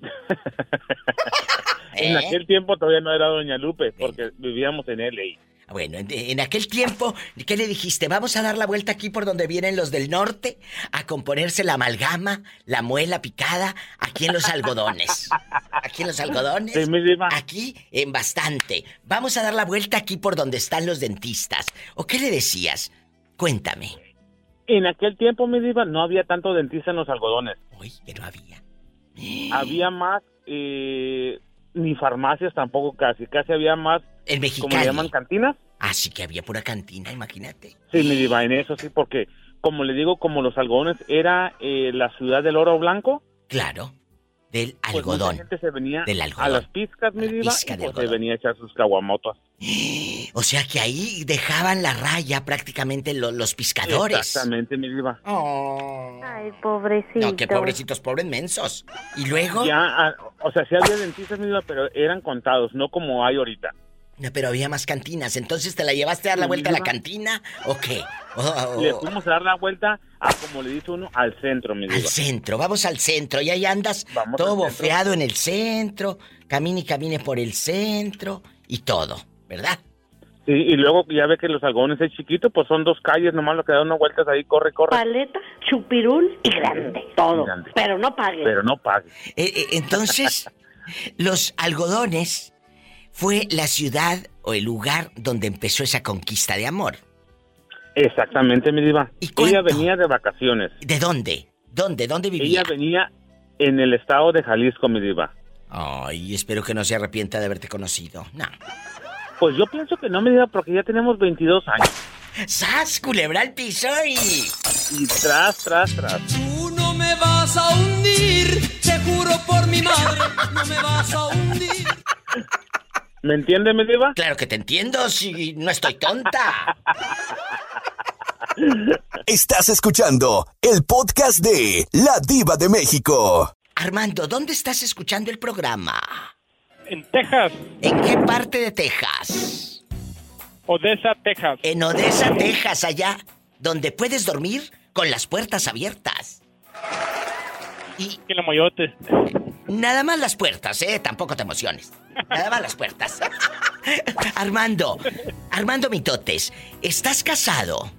*laughs* En ¿Eh? aquel tiempo todavía no era Doña Lupe, porque vivíamos en LA. Bueno, en, aquel tiempo, ¿qué le dijiste? Vamos a dar la vuelta aquí por donde vienen los del norte a componerse la amalgama, la muela picada, aquí en los *laughs* algodones. Aquí en los algodones. aquí en bastante. Vamos a dar la vuelta aquí por donde están los dentistas. ¿O qué le decías? Cuéntame. En aquel tiempo, mi diva, no había tanto dentista en los algodones. Uy, que no había. Había más eh, ni farmacias tampoco casi. Casi había más. El ¿Cómo le llaman cantinas? Ah, sí que había pura cantina, imagínate. Sí, mi diva, en eso sí, porque como le digo, como los algodones era eh, la ciudad del oro blanco. Claro del pues algodón. gente se venía a las pizcas, mi diva, y pues se venía a echar sus caguamotas. *gasps* O sea que ahí dejaban la raya prácticamente los pescadores. Exactamente, mi diva. Oh. Ay, pobrecito. No, qué pobrecitos, pobres mensos. Y luego... Ya, ah, o sea, sí había dentistas, mi diva, pero eran contados, no como hay ahorita. No, pero había más cantinas. Entonces, ¿te la llevaste a dar la vuelta a la cantina o qué? Le fuimos a dar la vuelta a, como le dice uno, al centro, mi Al centro, vamos al centro. Y ahí andas todo bofeado en el centro. Camine y camine por el centro y todo, ¿verdad? Sí, y luego ya ve que los algodones es chiquito, pues son dos calles, nomás lo que da unas vueltas ahí, corre, corre. Paleta, chupirul y grande, todo. Pero no pague. Pero no pague. Eh, eh, entonces, *laughs* los algodones fue la ciudad o el lugar donde empezó esa conquista de amor. Exactamente, mi diva. ¿Y Ella venía de vacaciones. ¿De dónde? ¿Dónde? ¿Dónde vivía? Ella venía en el estado de Jalisco, mi diva. Ay, espero que no se arrepienta de haberte conocido. No. Pues yo pienso que no, me diva, porque ya tenemos 22 años. ¡Sas, culebra al piso y... Y tras, tras, tras. Tú no me vas a hundir, te juro por mi madre, no me vas a hundir. *laughs* ¿Me entiende, mi diva? Claro que te entiendo, si no estoy tonta. Estás escuchando el podcast de La Diva de México. Armando, ¿dónde estás escuchando el programa? En Texas. ¿En qué parte de Texas? Odessa, Texas. En Odessa, Texas, allá, donde puedes dormir con las puertas abiertas. Y... Que la moyote. Nada más las puertas, ¿eh? Tampoco te emociones. Nada más las puertas. *laughs* Armando, Armando Mitotes, ¿estás casado?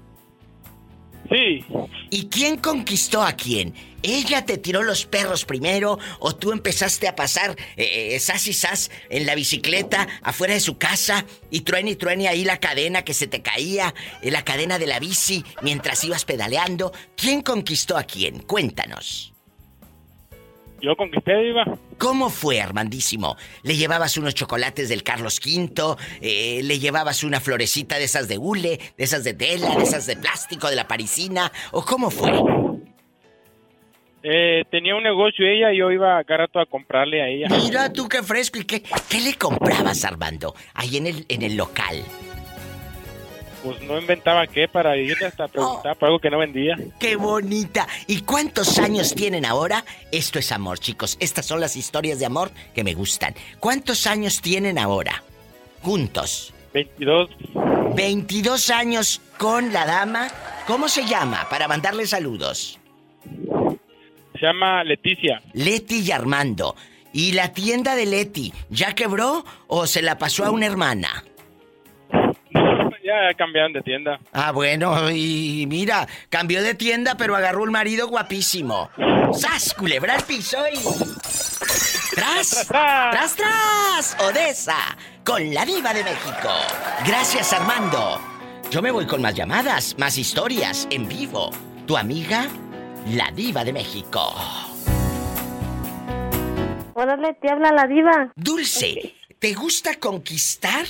Sí. ¿Y quién conquistó a quién? ¿Ella te tiró los perros primero o tú empezaste a pasar eh, eh, sas y sas en la bicicleta afuera de su casa y truene y truene ahí la cadena que se te caía, eh, la cadena de la bici mientras ibas pedaleando? ¿Quién conquistó a quién? Cuéntanos. Yo conquisté, Iba. ¿Cómo fue, Armandísimo? ¿Le llevabas unos chocolates del Carlos V? Eh, ¿Le llevabas una florecita de esas de hule, de esas de tela, de esas de plástico, de la parisina? ¿O cómo fue? Eh, tenía un negocio ella y yo iba a rato a comprarle a ella. Mira tú qué fresco y qué, qué le comprabas, Armando, ahí en el, en el local pues no inventaba qué para irle hasta preguntar por algo que no vendía. ¡Qué bonita! ¿Y cuántos años tienen ahora? Esto es amor, chicos. Estas son las historias de amor que me gustan. ¿Cuántos años tienen ahora? Juntos. 22. 22 años con la dama. ¿Cómo se llama? Para mandarle saludos. Se llama Leticia. Leti y Armando. ¿Y la tienda de Leti ya quebró o se la pasó a una hermana? Ya cambiaron de tienda. Ah, bueno, y mira, cambió de tienda, pero agarró un marido guapísimo. ¡Sas! Culebra al piso y. ¡Tras! ¡Tras, tras! Odessa, con la diva de México. Gracias, Armando. Yo me voy con más llamadas, más historias, en vivo. Tu amiga, la diva de México. Órale, te habla la diva. Dulce, ¿te gusta conquistar?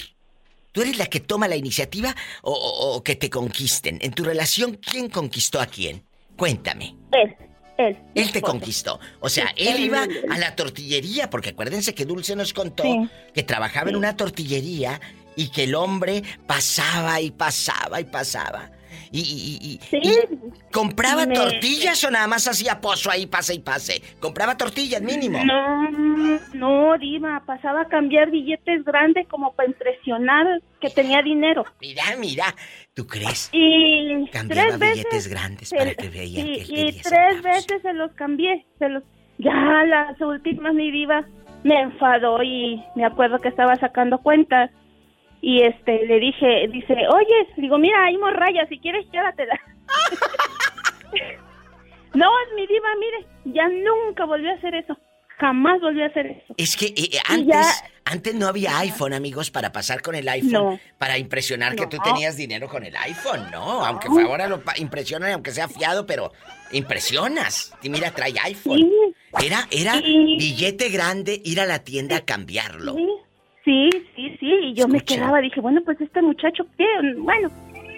¿Tú eres la que toma la iniciativa o, que te conquisten? En tu relación, ¿quién conquistó a quién? Cuéntame. Él. Él. Él te conquistó. O sea, él iba a la tortillería, porque acuérdense que Dulce nos contó que trabajaba en una tortillería y que el hombre pasaba y pasaba y pasaba. Y, ¿Compraba tortillas o nada más hacía pozo ahí, pase y pase? ¿Compraba tortillas mínimo? No, no, Diva, pasaba a cambiar billetes grandes como para impresionar que tenía dinero. Mira, mira, ¿tú crees? Y Cambiaba billetes grandes para que él Y tres veces se los cambié, se los... Ya las últimas, mi Diva, me enfadó y me acuerdo que estaba sacando cuentas y este le dije, dice, oye, digo, mira, hay morrayas, si quieres llévatela. *laughs* no, mi diva, mire, ya nunca volvió a hacer eso. Jamás volvió a hacer eso. Es que eh, antes, antes no había iPhone, amigos, para pasar con el iPhone, para impresionar que tú tenías dinero con el iPhone, ¿no? Aunque ahora lo impresionan, aunque sea fiado, pero impresionas. Y mira, trae iPhone. Era, era billete grande ir a la tienda a cambiarlo. Sí, sí, sí, y yo me quedaba, dije, bueno, pues este muchacho, ¿qué? Bueno,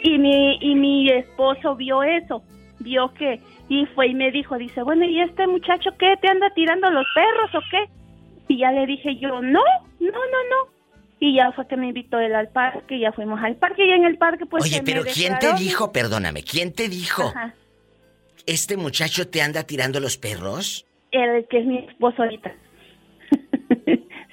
y mi, y mi esposo vio eso, vio que, y fue y me dijo, dice, bueno, ¿y este muchacho qué? ¿Te anda tirando los perros o qué? Y ya le dije yo, no, no, no, no. Y ya fue que me invitó él al parque, ya fuimos al parque y en el parque pues... Oye, pero ¿quién te dijo, perdóname, quién te dijo? ¿Este muchacho te anda tirando los perros? El que es mi esposo ahorita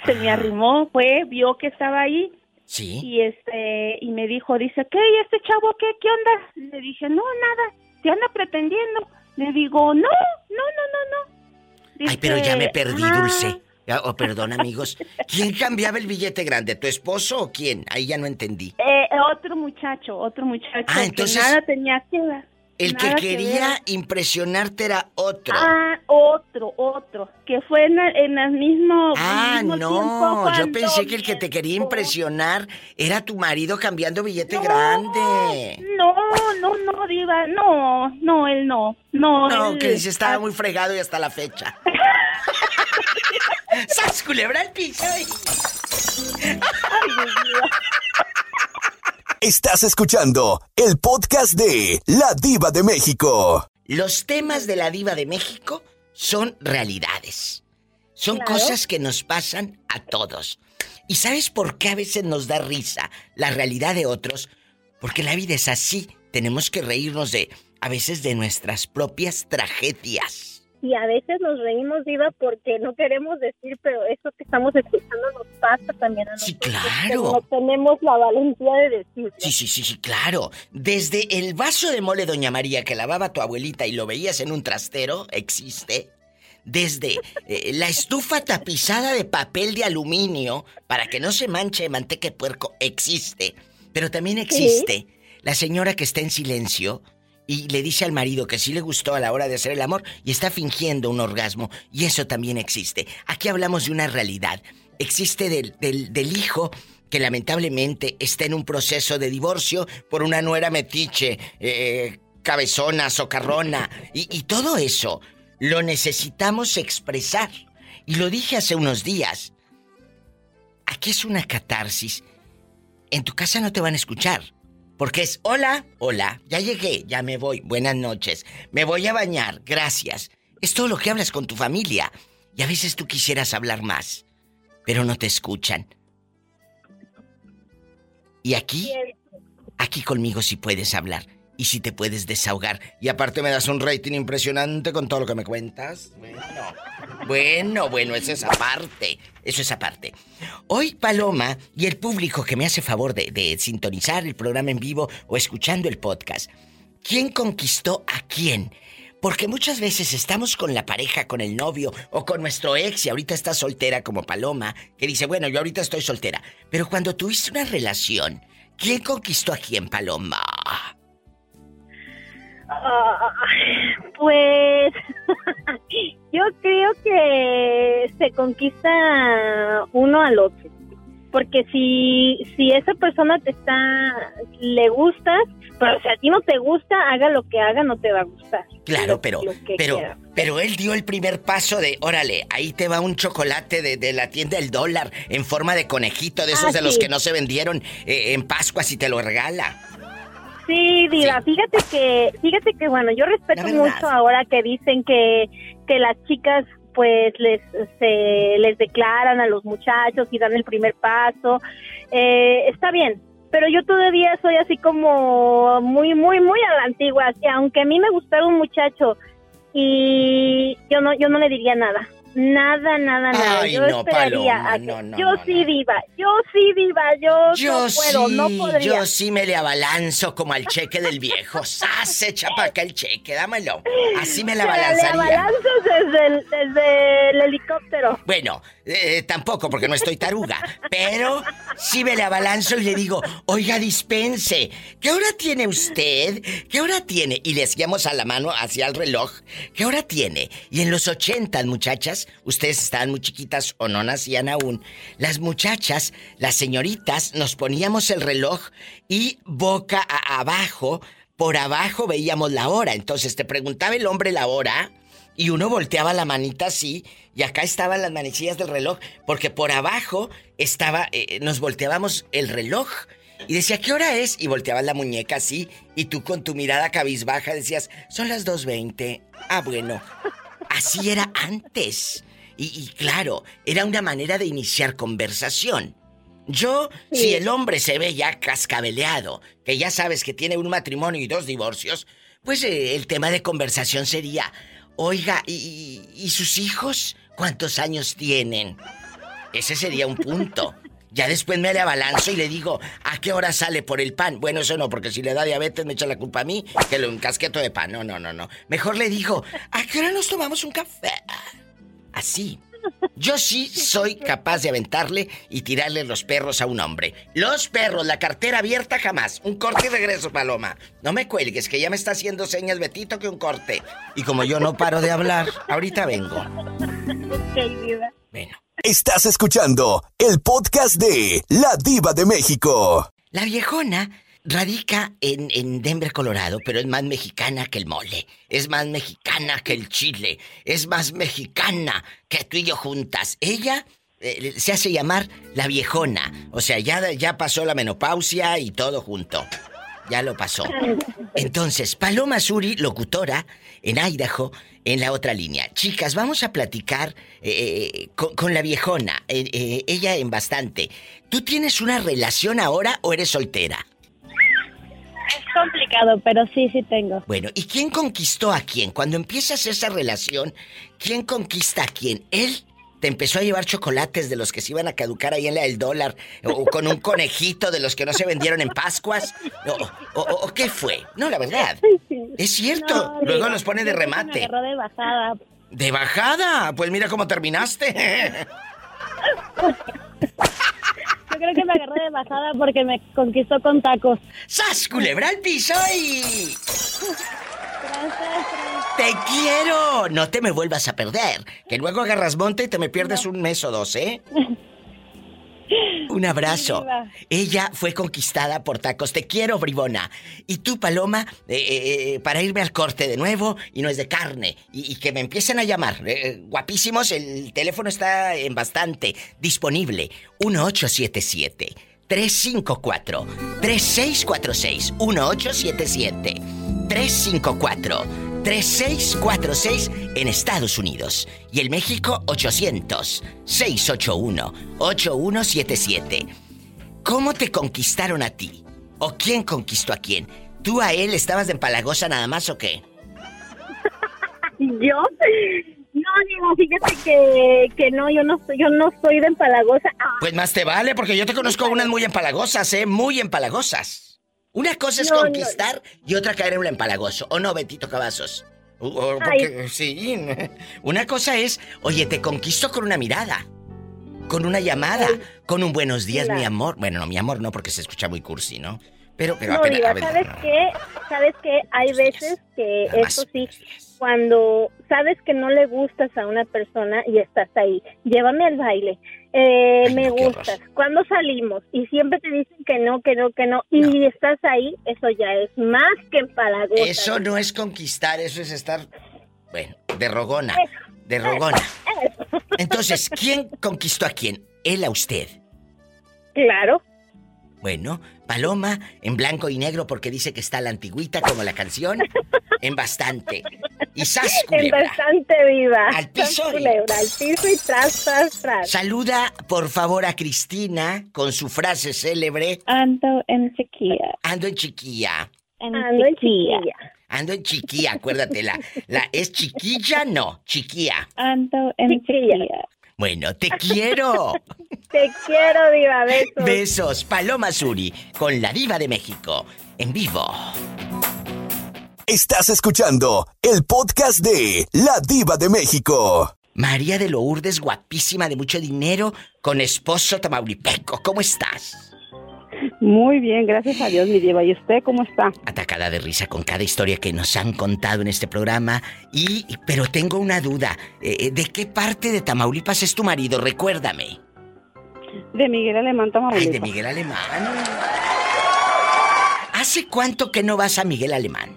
se me arrimó, fue, vio que estaba ahí. Sí. Y este, y me dijo, dice, ¿qué? ¿Y este chavo qué? ¿Qué onda? Le dije, no, nada, te anda pretendiendo. Le digo, no, no, no, no, no. Ay, pero ya me perdí, Dulce. Oh, perdón, amigos. ¿Quién cambiaba el billete grande? ¿Tu esposo o quién? Ahí ya no entendí. Eh, otro muchacho, otro muchacho. Ah, entonces... nada tenía que ver. El que quería impresionarte era otro. Ah, otro, otro. Que fue en, el mismo. Ah, no. Yo pensé que el que te quería impresionar era tu marido cambiando billete grande. No, no, no, Diva. No, no, él no. No, no que dice estaba muy fregado y hasta la fecha. *laughs* ¡Sas culebra el piso! Ay, Dios mío. Estás escuchando el podcast de La Diva de México. Los temas de La Diva de México son realidades. Son cosas que nos pasan a todos. ¿Y sabes por qué a veces nos da risa la realidad de otros? Porque la vida es así tenemos que reírnos de, a veces, de nuestras propias tragedias y a veces nos reímos, Diva, porque no queremos decir, pero eso que estamos escuchando nos pasa también a nosotros. Sí, claro. No tenemos la valentía de decirlo. Sí, sí, sí, sí, claro. Desde el vaso de mole Doña María que lavaba tu abuelita y lo veías en un trastero, existe. Desde eh, la estufa tapizada de papel de aluminio para que no se manche de manteca de puerco, existe. Pero también existe la señora que está en silencio y le dice al marido que sí le gustó a la hora de hacer el amor y está fingiendo un orgasmo. Y eso también existe. Aquí hablamos de una realidad. Existe del, del, hijo que lamentablemente está en un proceso de divorcio por una nuera metiche, eh, cabezona, socarrona. Y, y todo eso lo necesitamos expresar. Y lo dije hace unos días. Aquí es una catarsis. En tu casa no te van a escuchar. Porque es, hola, hola, ya llegué, ya me voy, buenas noches, me voy a bañar, gracias. Es todo lo que hablas con tu familia. Y a veces tú quisieras hablar más, pero no te escuchan. Y aquí, aquí conmigo sí puedes hablar y si te puedes desahogar. Y aparte me das un rating impresionante con todo lo que me cuentas. Bueno, bueno, bueno, es aparte. Eso es aparte. Hoy Paloma y el público que me hace favor de, de sintonizar el programa en vivo o escuchando el podcast. ¿Quién conquistó a quién? Porque muchas veces estamos con la pareja, con el novio o con nuestro ex y ahorita está soltera como Paloma, que dice, bueno, yo ahorita estoy soltera. Pero cuando tuviste una relación, ¿quién conquistó a quién, Paloma? Ah, pues *laughs* yo creo que se conquista uno al otro. Porque si, si esa persona te está, le gusta, pero si a ti no te gusta, haga lo que haga, no te va a gustar. Claro, pero, pero, pero él dio el primer paso de, órale, ahí te va un chocolate de, la tienda del dólar en forma de conejito, de esos ah, de los que no se vendieron eh, en Pascua si te lo regala. Sí, Diva, fíjate que, fíjate que bueno, yo respeto mucho ahora que dicen que, que las chicas pues les se, les declaran a los muchachos y dan el primer paso. Eh, está bien, pero yo todavía soy así como muy, muy, muy a la antigua. aunque a mí me gustara un muchacho y yo no, yo no le diría nada. Nada, nada, nada. yo esperaría yo sí diva, yo sí diva, yo, yo no puedo, no podría. Yo sí me le abalanzo como al cheque del viejo. ¡Sas! Echa para acá el cheque, dámelo. Así me la abalanzaría. Le abalanzo desde el, desde el helicóptero. Bueno, eh, tampoco porque no estoy taruga, pero sí me le abalanzo y le digo, oiga, dispense, ¿qué hora tiene usted? ¿Qué hora tiene? Y le hacíamos a la mano hacia el reloj, ¿qué hora tiene? Y en los ochentas, muchachas, ustedes estaban muy chiquitas o no nacían aún, las muchachas, las señoritas, nos poníamos el reloj y boca abajo, por abajo veíamos la hora. Entonces te preguntaba el hombre la hora y uno volteaba la manita así y acá estaban las manecillas del reloj porque por abajo estaba, eh, nos volteábamos el reloj y decía, ¿qué hora es? Y volteabas la muñeca así y tú con tu mirada cabizbaja decías, son las 2.20. Ah, bueno, así era antes. Y, claro, era una manera de iniciar conversación. Yo, si el hombre se ve ya cascabeleado, que ya sabes que tiene un matrimonio y dos divorcios, pues eh, el tema de conversación sería, Oiga, ¿y, sus hijos cuántos años tienen? Ese sería un punto. Ya después me le abalanzo y le digo, ¿a qué hora sale por el pan? Bueno, eso no, porque si le da diabetes me echa la culpa a mí que lo encasqueto de pan. No, no, no, no. Mejor le digo, ¿a qué hora nos tomamos un café? Así. Yo sí soy capaz de aventarle y tirarle los perros a un hombre. Los perros, la cartera abierta jamás. Un corte y regreso, Paloma. No me cuelgues, que ya me está haciendo señas Betito que un corte. Y como yo no paro de hablar, ahorita vengo. Bueno. Estás escuchando el podcast de La Diva de México. La viejona Radica en, Denver, Colorado, pero es más mexicana que el mole. Es más mexicana que el chile. Es más mexicana que tú y yo juntas. Ella eh, se hace llamar la viejona. O sea, ya, ya pasó la menopausia y todo junto. Ya lo pasó. Entonces, Paloma Suri, locutora en Idaho, en la otra línea. Chicas, vamos a platicar eh, eh, con, la viejona. ella en bastante. ¿Tú tienes una relación ahora o eres soltera? Es complicado pero sí, sí tengo. Bueno, ¿y quién conquistó a quién? Cuando empiezas esa relación, ¿quién conquista a quién? ¿Él te empezó a llevar chocolates de los que se iban a caducar ahí en la del dólar, o con un conejito de los que no se vendieron en Pascuas, o, qué fue. No, la verdad. Es cierto. Luego los pone de remate. Me agarró de bajada. ¿De bajada? Pues mira cómo terminaste. *laughs* Creo que me agarré de bajada porque me conquistó con tacos. ¡Sas, culebra al piso y... ¡Te quiero! No te me vuelvas a perder. Que luego agarras monte y te me pierdes un mes o dos, ¿eh? *laughs* Un abrazo. Ella fue conquistada por tacos. Te quiero, bribona. Y tú, Paloma, eh, eh, eh, para irme al corte de nuevo y no es de carne. Y, que me empiecen a llamar. guapísimos, el teléfono está en bastante disponible. 1877 354 3646 1877 354 3646 en Estados Unidos y el México 800-681-8177. ¿Cómo te conquistaron a ti? ¿O quién conquistó a quién? ¿Tú a él estabas de empalagosa nada más o qué? ¿Yo? No, digo, fíjate que, que no, yo no, yo no soy de empalagosa. Pues más te vale, porque yo te conozco unas muy empalagosas, ¿eh? Muy empalagosas. Una cosa es conquistar y otra caer en un empalagoso. ¿O no, Betito Cavazos? sí. *laughs* Una cosa es, oye, te conquisto con una mirada. Con una llamada, con un buenos días, mi amor. Bueno, no, mi amor no, porque se escucha muy cursi, ¿no? Pero, pero no, ¿sabes qué? ¿Sabes qué? Hay veces que eso sí, cuando sabes que no le gustas a una persona y estás ahí, llévame al baile, eh, me gustas, cuando salimos y siempre te dicen que no, que no, que no, y estás ahí, eso ya es más que empalagosa. Eso no es conquistar, eso es estar, bueno, de rogona, de rogona. *laughs* Entonces, ¿quién conquistó a quién? Él a usted. Claro. Bueno, Paloma en blanco y negro porque dice que está la antigüita como la canción. En bastante. Y sas, En bastante viva. Al piso. al piso y tras, tras, tras. Saluda, por favor, a Cristina con su frase célebre. Ando en chiquilla. Ando en chiquilla. Ando en chiquilla. Ando en chiquilla, acuérdate, la, ¿es chiquilla? No, chiquilla. Ando en chiquilla. Bueno, te quiero. *laughs* te quiero, Diva. Besos. Besos. Paloma Suri, con la Diva de México, en vivo. Estás escuchando el podcast de La Diva de México. María de Lourdes, guapísima, de mucho dinero, con esposo tamaulipeco. ¿Cómo estás? Muy bien, gracias a Dios, mi diva. ¿Y usted cómo está? Atacada de risa con cada historia que nos han contado en este programa. Y, pero tengo una duda. Eh, eh, ¿De qué parte de Tamaulipas es tu marido? Recuérdame. De Miguel Alemán, Tamaulipas. Ay, de Miguel Alemán. ¿Hace cuánto que no vas a Miguel Alemán?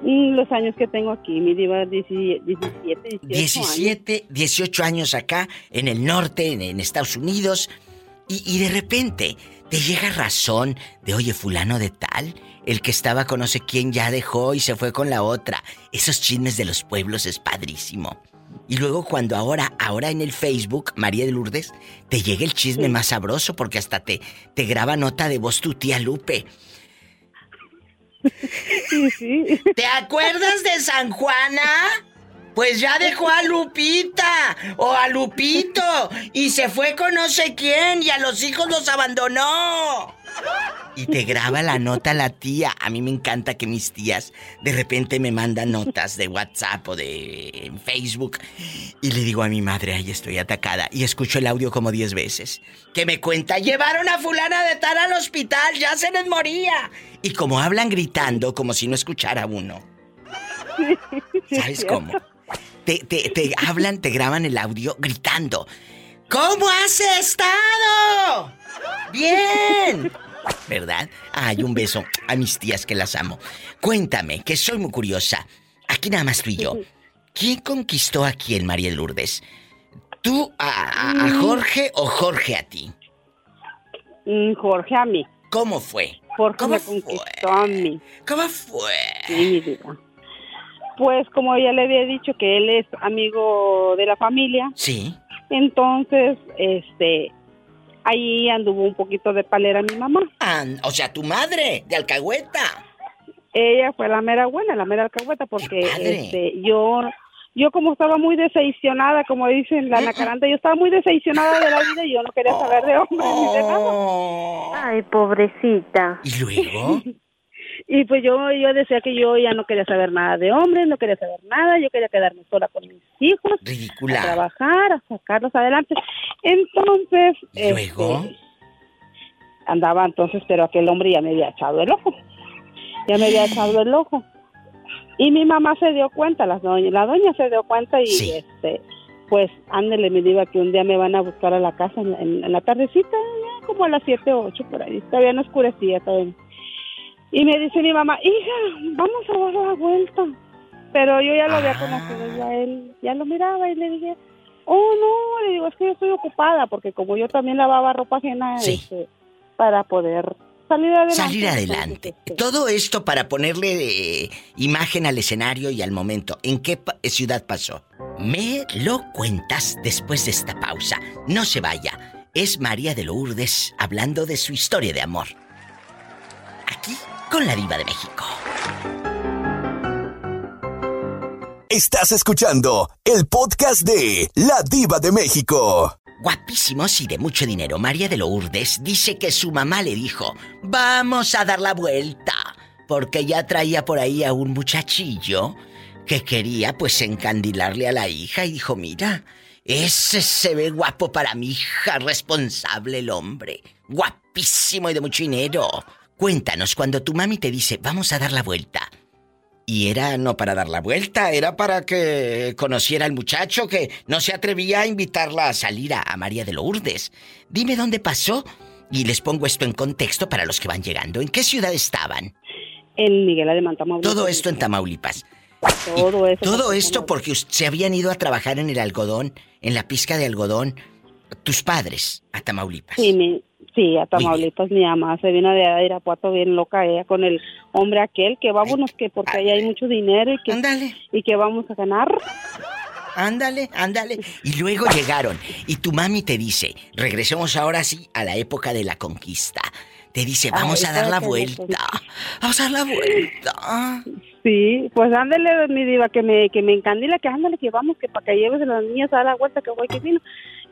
Mm, los años que tengo aquí, mi diva, 17, 18 17, años. 18 años acá, en el norte, en Estados Unidos. Y, de repente te llega razón de, oye, fulano de tal, el que estaba con no sé quién ya dejó y se fue con la otra. Esos chismes de los pueblos es padrísimo. Y luego cuando ahora, ahora en el Facebook, María de Lourdes, te llega el chisme más sabroso porque hasta te, te graba nota de voz tu tía Lupe. *laughs* Sí, sí. ¿Te acuerdas de San Juana? Pues ya dejó a Lupita o a Lupito y se fue con no sé quién y a los hijos los abandonó. Y te graba la nota la tía. A mí me encanta que mis tías de repente me mandan notas de WhatsApp o de Facebook. Y le digo a mi madre, ay, estoy atacada. Y escucho el audio como diez veces. Que me cuenta, llevaron a fulana de tal al hospital, ya se les moría. Y como hablan gritando, como si no escuchara uno. ¿Sabes cómo? Te, te, hablan, te graban el audio gritando. ¿Cómo has estado? Bien. ¿Verdad? Ay, un beso a mis tías que las amo. Cuéntame, que soy muy curiosa. Aquí nada más tú y yo. ¿Quién conquistó a quién, María Lourdes? ¿Tú a, mm. Jorge o Jorge a ti? Mm, Jorge a mí. ¿Cómo fue? Jorge ¿Cómo me conquistó a mí. ¿Cómo fue? Sí, pues como ya le había dicho que él es amigo de la familia. Sí. Entonces, este, ahí anduvo un poquito de palera mi mamá. Ah, o sea, tu madre, de alcahueta. Ella fue la mera buena, la mera alcahueta, porque este, yo yo como estaba muy decepcionada, como dicen la nacaranta, yo estaba muy decepcionada de la vida y yo no quería saber de hombres ni de nada. Oh. Ay, pobrecita. ¿Y luego? *laughs* y pues yo, yo decía que yo ya no quería saber nada de hombres, no quería saber nada, yo quería quedarme sola con mis hijos, Ridícula. a trabajar, a sacarlos adelante. Entonces, ¿Y luego? este, andaba entonces, pero aquel hombre ya me había echado el ojo. Ya me había echado el ojo. Y mi mamá se dio cuenta, la doña, la doña se dio cuenta y este pues ándele, me diga que un día me van a buscar a la casa en, en- la tardecita, como a las 7 o 8 por ahí, todavía no oscurecía todavía. Y me dice mi mamá, hija, vamos a dar la vuelta. Pero yo ya lo había conocido, ya él, ya lo miraba y le dije, oh no, le digo, es que yo estoy ocupada, porque como yo también lavaba ropa ajena, este, para poder salir adelante. Salir adelante. Todo esto para ponerle eh, imagen al escenario y al momento. ¿En qué pa- ciudad pasó? Me lo cuentas después de esta pausa. No se vaya. Es María de Lourdes hablando de su historia de amor. Aquí con la diva de México. Estás escuchando el podcast de La Diva de México. Guapísimos y de mucho dinero, María de Lourdes dice que su mamá le dijo, vamos a dar la vuelta, porque ya traía por ahí a un muchachillo que quería pues encandilarle a la hija y dijo, mira, ese se ve guapo para mi hija, responsable el hombre, guapísimo y de mucho dinero. Cuéntanos, cuando tu mami te dice, vamos a dar la vuelta, y era no para dar la vuelta, era para que conociera al muchacho que no se atrevía a invitarla a salir a, a María de Lourdes. Dime dónde pasó y les pongo esto en contexto para los que van llegando. ¿En qué ciudad estaban? En Miguel de Tamaulipas. Todo esto en Tamaulipas. Todo eso. Todo esto porque se habían ido a trabajar en el algodón, en la pizca de algodón, tus padres a Tamaulipas. Sí, mi- sí, a Tamaulipas mi mamá se vino de Irapuato bien loca ella con el hombre aquel que vámonos que porque ahí hay mucho dinero y que y que vamos a ganar. Ándale, ándale. Y luego llegaron. Y tu mami te dice, regresemos ahora sí a la época de la conquista. Te dice, vamos Ay, a dar la vuelta. Vamos a dar la vuelta. Sí, pues ándale mi diva que me que me encandila que ándale que vamos que para que lleves a las niñas a dar la vuelta que voy que vino.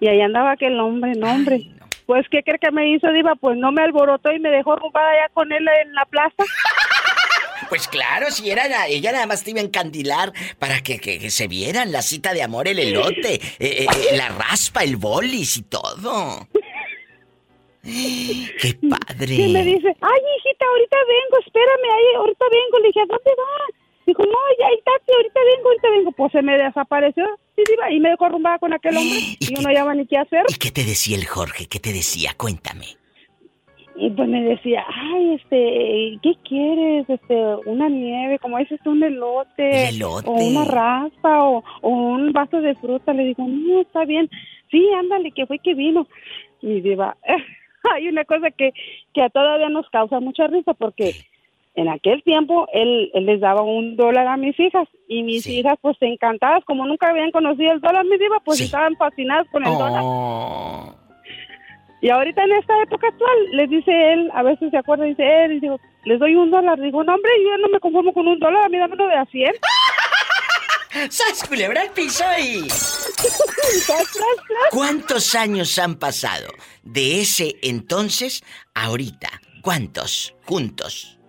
Y ahí andaba aquel hombre, no hombre. Pues qué cree que me hizo diva, pues no me alborotó y me dejó rumpada allá con él en la plaza. *laughs* Pues claro, si era la- ella nada más te iba a encandilar para que, que- que se vieran la cita de amor, el elote, eh, eh, eh, la raspa, el bolis y todo. *gasps* ¡Qué padre! Y me dice, ay, hijita, ahorita vengo, espérame, ahí, ahorita vengo. Le dije, ¿a dónde va? Dijo, no, ya, está, sí, ahorita vengo, ahorita vengo. Pues se me desapareció, sí, diva, y me dejó rumbada con aquel hombre. *gasps* Y yo no hallaba ni qué hacer. ¿Y qué te decía el Jorge? ¿Qué te decía? Cuéntame. Y pues me decía, ay, este, ¿qué quieres? Este, una nieve, como dices tú, un elote. El elote. O una raspa, o, o un vaso de fruta. Le digo, no, está bien. Sí, ándale, que fue que vino. Y diva, *laughs* hay una cosa que, que todavía nos causa mucha risa porque en aquel tiempo él, él les daba un dólar a mis hijas y mis hijas pues encantadas como nunca habían conocido el dólar mi diva pues estaban fascinadas con el dólar Oh. y ahorita en esta época actual les dice él a veces se acuerda dice él y digo les doy un dólar digo no hombre yo no me conformo con un dólar a mí dame uno de a cien *laughs* ¡Sas, culebra piso y... *laughs* ¿Cuántos años han pasado de ese entonces a ahorita? ¿Cuántos? Juntos.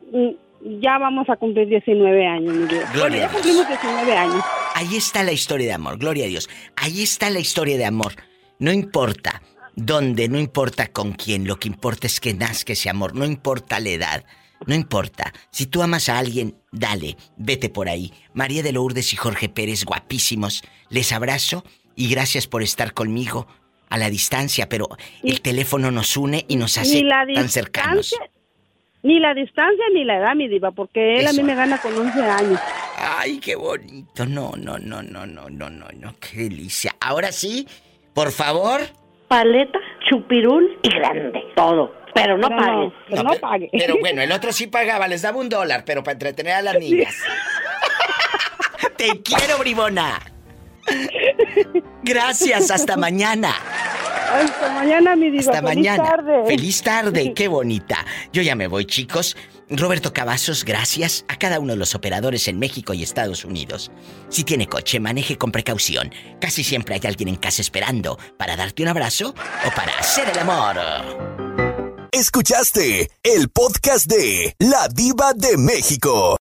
Ya vamos a cumplir 19 años mi Gloria ya a Dios. cumplimos 19 años Ahí está la historia de amor, gloria a Dios. Ahí está la historia de amor. No importa dónde, no importa con quién, lo que importa es que nazca ese amor, no importa la edad, no importa. Si tú amas a alguien, dale, vete por ahí. María de Lourdes y Jorge Pérez, guapísimos, les abrazo y gracias por estar conmigo a la distancia, pero el teléfono nos une y nos hace tan cercanos. Ni la distancia ni la edad mi diva porque él a mí me gana con 11 años Ay, qué bonito. No, no, no, no, no, no, no, no, qué delicia. Ahora sí, por favor. Paleta, chupirul y grande. Todo. Pero no Pero no, pagues. pero no pague. Pero bueno, el otro sí pagaba, les daba un dólar, pero para entretener a las niñas. *laughs* Te quiero, bribona. Gracias, hasta mañana. Hasta mañana, mi diva. Hasta Feliz mañana. Tarde. Feliz tarde. *laughs* Qué bonita. Yo ya me voy, chicos. Roberto Cavazos, gracias a cada uno de los operadores en México y Estados Unidos. Si tiene coche, maneje con precaución. Casi siempre hay alguien en casa esperando para darte un abrazo o para hacer el amor. Escuchaste el podcast de La Diva de México.